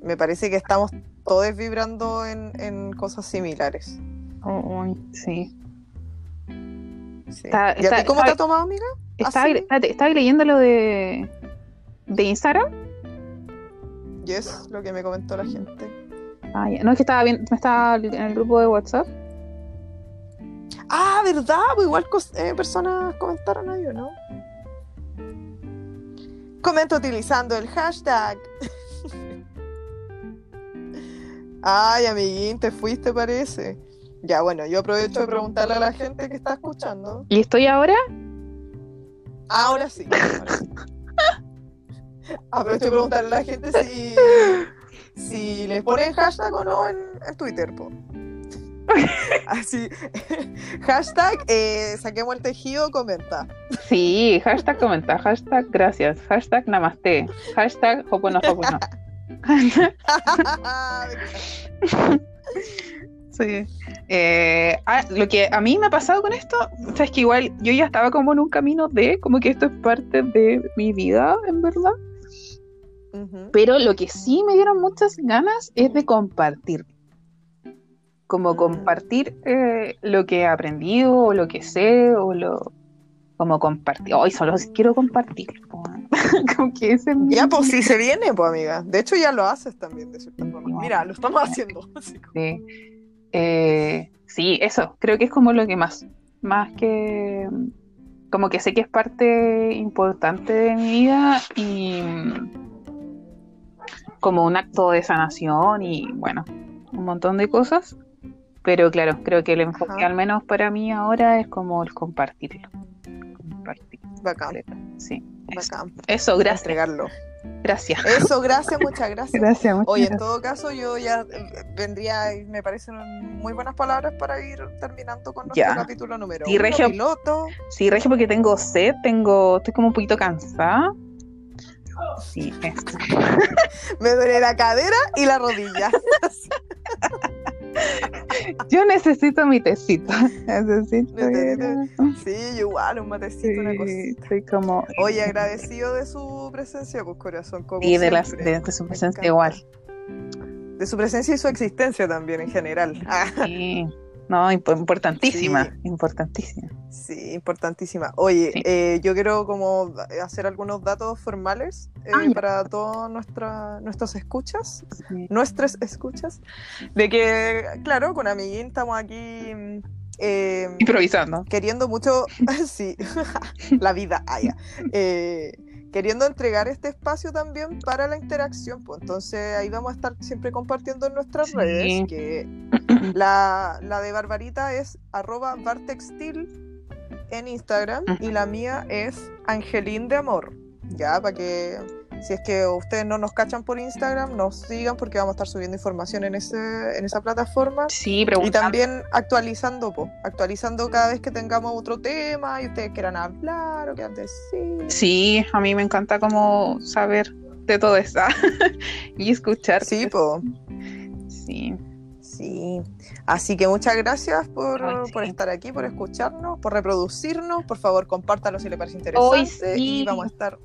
Me parece que estamos todos vibrando en, en cosas similares. Oh, sí. Sí. Está- ¿Y a ti cómo está- te ha tomado, amiga? Espérate, estaba leyendo lo de, de Instagram. Yes, lo que me comentó la gente. Ah, ya. No, es que estaba bien, me estaba en el grupo de WhatsApp. Ah, ¿verdad? Pues igual eh, personas comentaron ahí, ¿o no? Comenta utilizando el hashtag. Ay, amiguín, te fuiste, parece. Ya, bueno, yo aprovecho de preguntarle a la gente que está escuchando. ¿Y estoy ahora? Ahora sí. ahora sí. Aprovecho de preguntarle a la gente si, si les ponen hashtag o no en, en Twitter, po. Así. hashtag eh, saquemos el tejido, comenta. Sí, hashtag comenta, hashtag gracias, hashtag namaste, hashtag hopono hopono. Sí. Eh, ah, lo que a mí me ha pasado con esto, o sea, es que igual yo ya estaba como en un camino de, como que esto es parte de mi vida, en verdad. Pero lo que sí me dieron muchas ganas es de compartir. Como Mm. compartir eh, lo que he aprendido, o lo que sé, o lo. Como compartir. Hoy solo quiero compartir. como que ese es mi- Ya, pues sí se viene, pues amiga. De hecho, ya lo haces también, de cierta forma. Mira, lo estamos haciendo. así como- Sí. Eh, sí, eso, creo que es como lo que más, más que, como que sé que es parte importante de mi vida y mm, como un acto de sanación y bueno, un montón de cosas, pero claro, creo que el enfoque Ajá. al menos para mí ahora es como el compartirlo. Compartir, Bacán, sí. Eso, bacán. eso, gracias. Entregarlo. Gracias. Eso, gracias, muchas gracias. Gracias, muchas Oye, en gracias. todo caso, yo ya eh, vendría me parecen muy buenas palabras para ir terminando con nuestro Ya. capítulo número Sí, uno, Regio. piloto. Sí, Regio, porque tengo sed, tengo, estoy como un poquito cansada. Sí, eso. Me duele la cadera y la rodilla. Yo necesito mi tecito. Necesito. Necesito- Sí, igual, un matecito, una Sí, cosita. estoy como. Oye, agradecido de su presencia, pues corazón. Como Y de, siempre. de, de su presencia igual. De su presencia y su existencia también en general. Sí. No, imp- importantísima. Sí. Importantísima. sí, importantísima. Oye, Sí. eh, yo quiero como hacer algunos datos formales eh, Ah, para todos nuestra, nuestros escuchas, Sí. nuestras escuchas, de que, claro, con amiguín estamos aquí mm, eh, Improvisando. queriendo mucho, sí, la vida haya, queriendo entregar este espacio también para la interacción, pues entonces ahí vamos a estar siempre compartiendo en nuestras redes, que la, la de Barbarita es arroba bartextil en Instagram y la mía es Angelín de Amor, ya, para que si es que ustedes no nos cachan por Instagram, nos sigan porque vamos a estar subiendo información en, ese, en esa plataforma. Sí, Y también actualizando, po, actualizando cada vez que tengamos otro tema y ustedes quieran hablar o quieran decir. Sí, a mí me encanta como saber de todo eso y escuchar. Sí, po. Sí. Sí. Así que muchas gracias por, Ay, sí. por estar aquí, por escucharnos, por reproducirnos. Por favor, compártalo si le parece interesante. Sí. Y vamos a estar.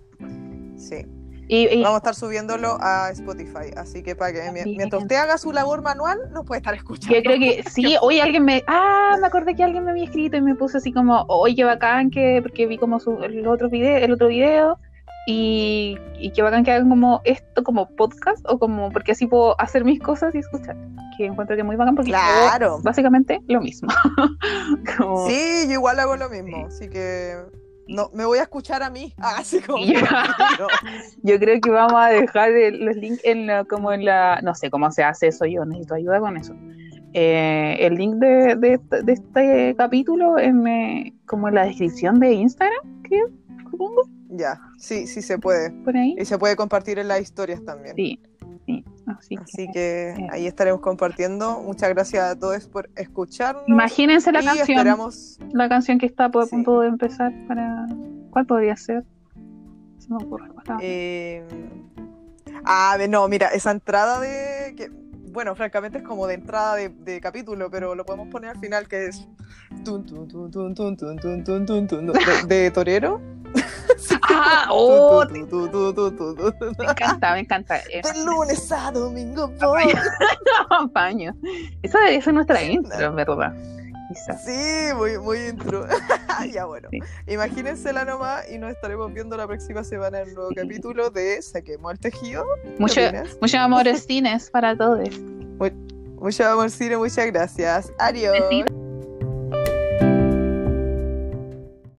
Sí, Y, y- vamos a estar subiéndolo a Spotify. Así que para que Bien. mientras usted haga su labor manual, nos puede estar escuchando. yo creo que sí, hoy alguien me. Ah, me acordé que alguien me había escrito y me puso así como, oye, qué bacán que. Porque vi como su, el otro video, el otro video. Y, y qué bacán que hagan como esto como podcast o como porque así puedo hacer mis cosas y escuchar. Que encuentro que muy bacán porque Claro. básicamente lo mismo. Como- Sí, yo igual hago lo mismo, así que no me voy a escuchar a mí, Ah, así como. No. Yo creo que vamos a dejar el- los links en la, como en la, no sé cómo se hace eso, yo necesito ayuda con eso. Eh, el link de, de, de este capítulo en, eh, como en la descripción de Instagram, creo, supongo, Ya, sí, sí se puede. por ahí. Y se puede compartir en las historias también. Sí, sí, así, Así que, que eh. ahí estaremos compartiendo. Muchas gracias a todos por escucharnos. Imagínense la y canción, esperamos. la canción que está a Sí. punto de empezar para, ¿cuál podría ser? Se me ocurre. eh, Ah, no, mira, esa entrada de. Que, bueno, francamente es como de entrada de, capítulo, pero lo podemos poner al final que es de, torero. Ah, oh, me encanta, me encanta. De lunes a domingo voy. Acompaño. Esa debería ser nuestra intro, ¿verdad? Sí, muy, muy intro. ya bueno. Sí. Imagínensela nomás y nos estaremos viendo la próxima semana en el nuevo capítulo de Saquemos el tejido. ¿Qué Mucho, opinas? mucho amor cines para todos. Mucho amor, Cine, muchas gracias. Adiós.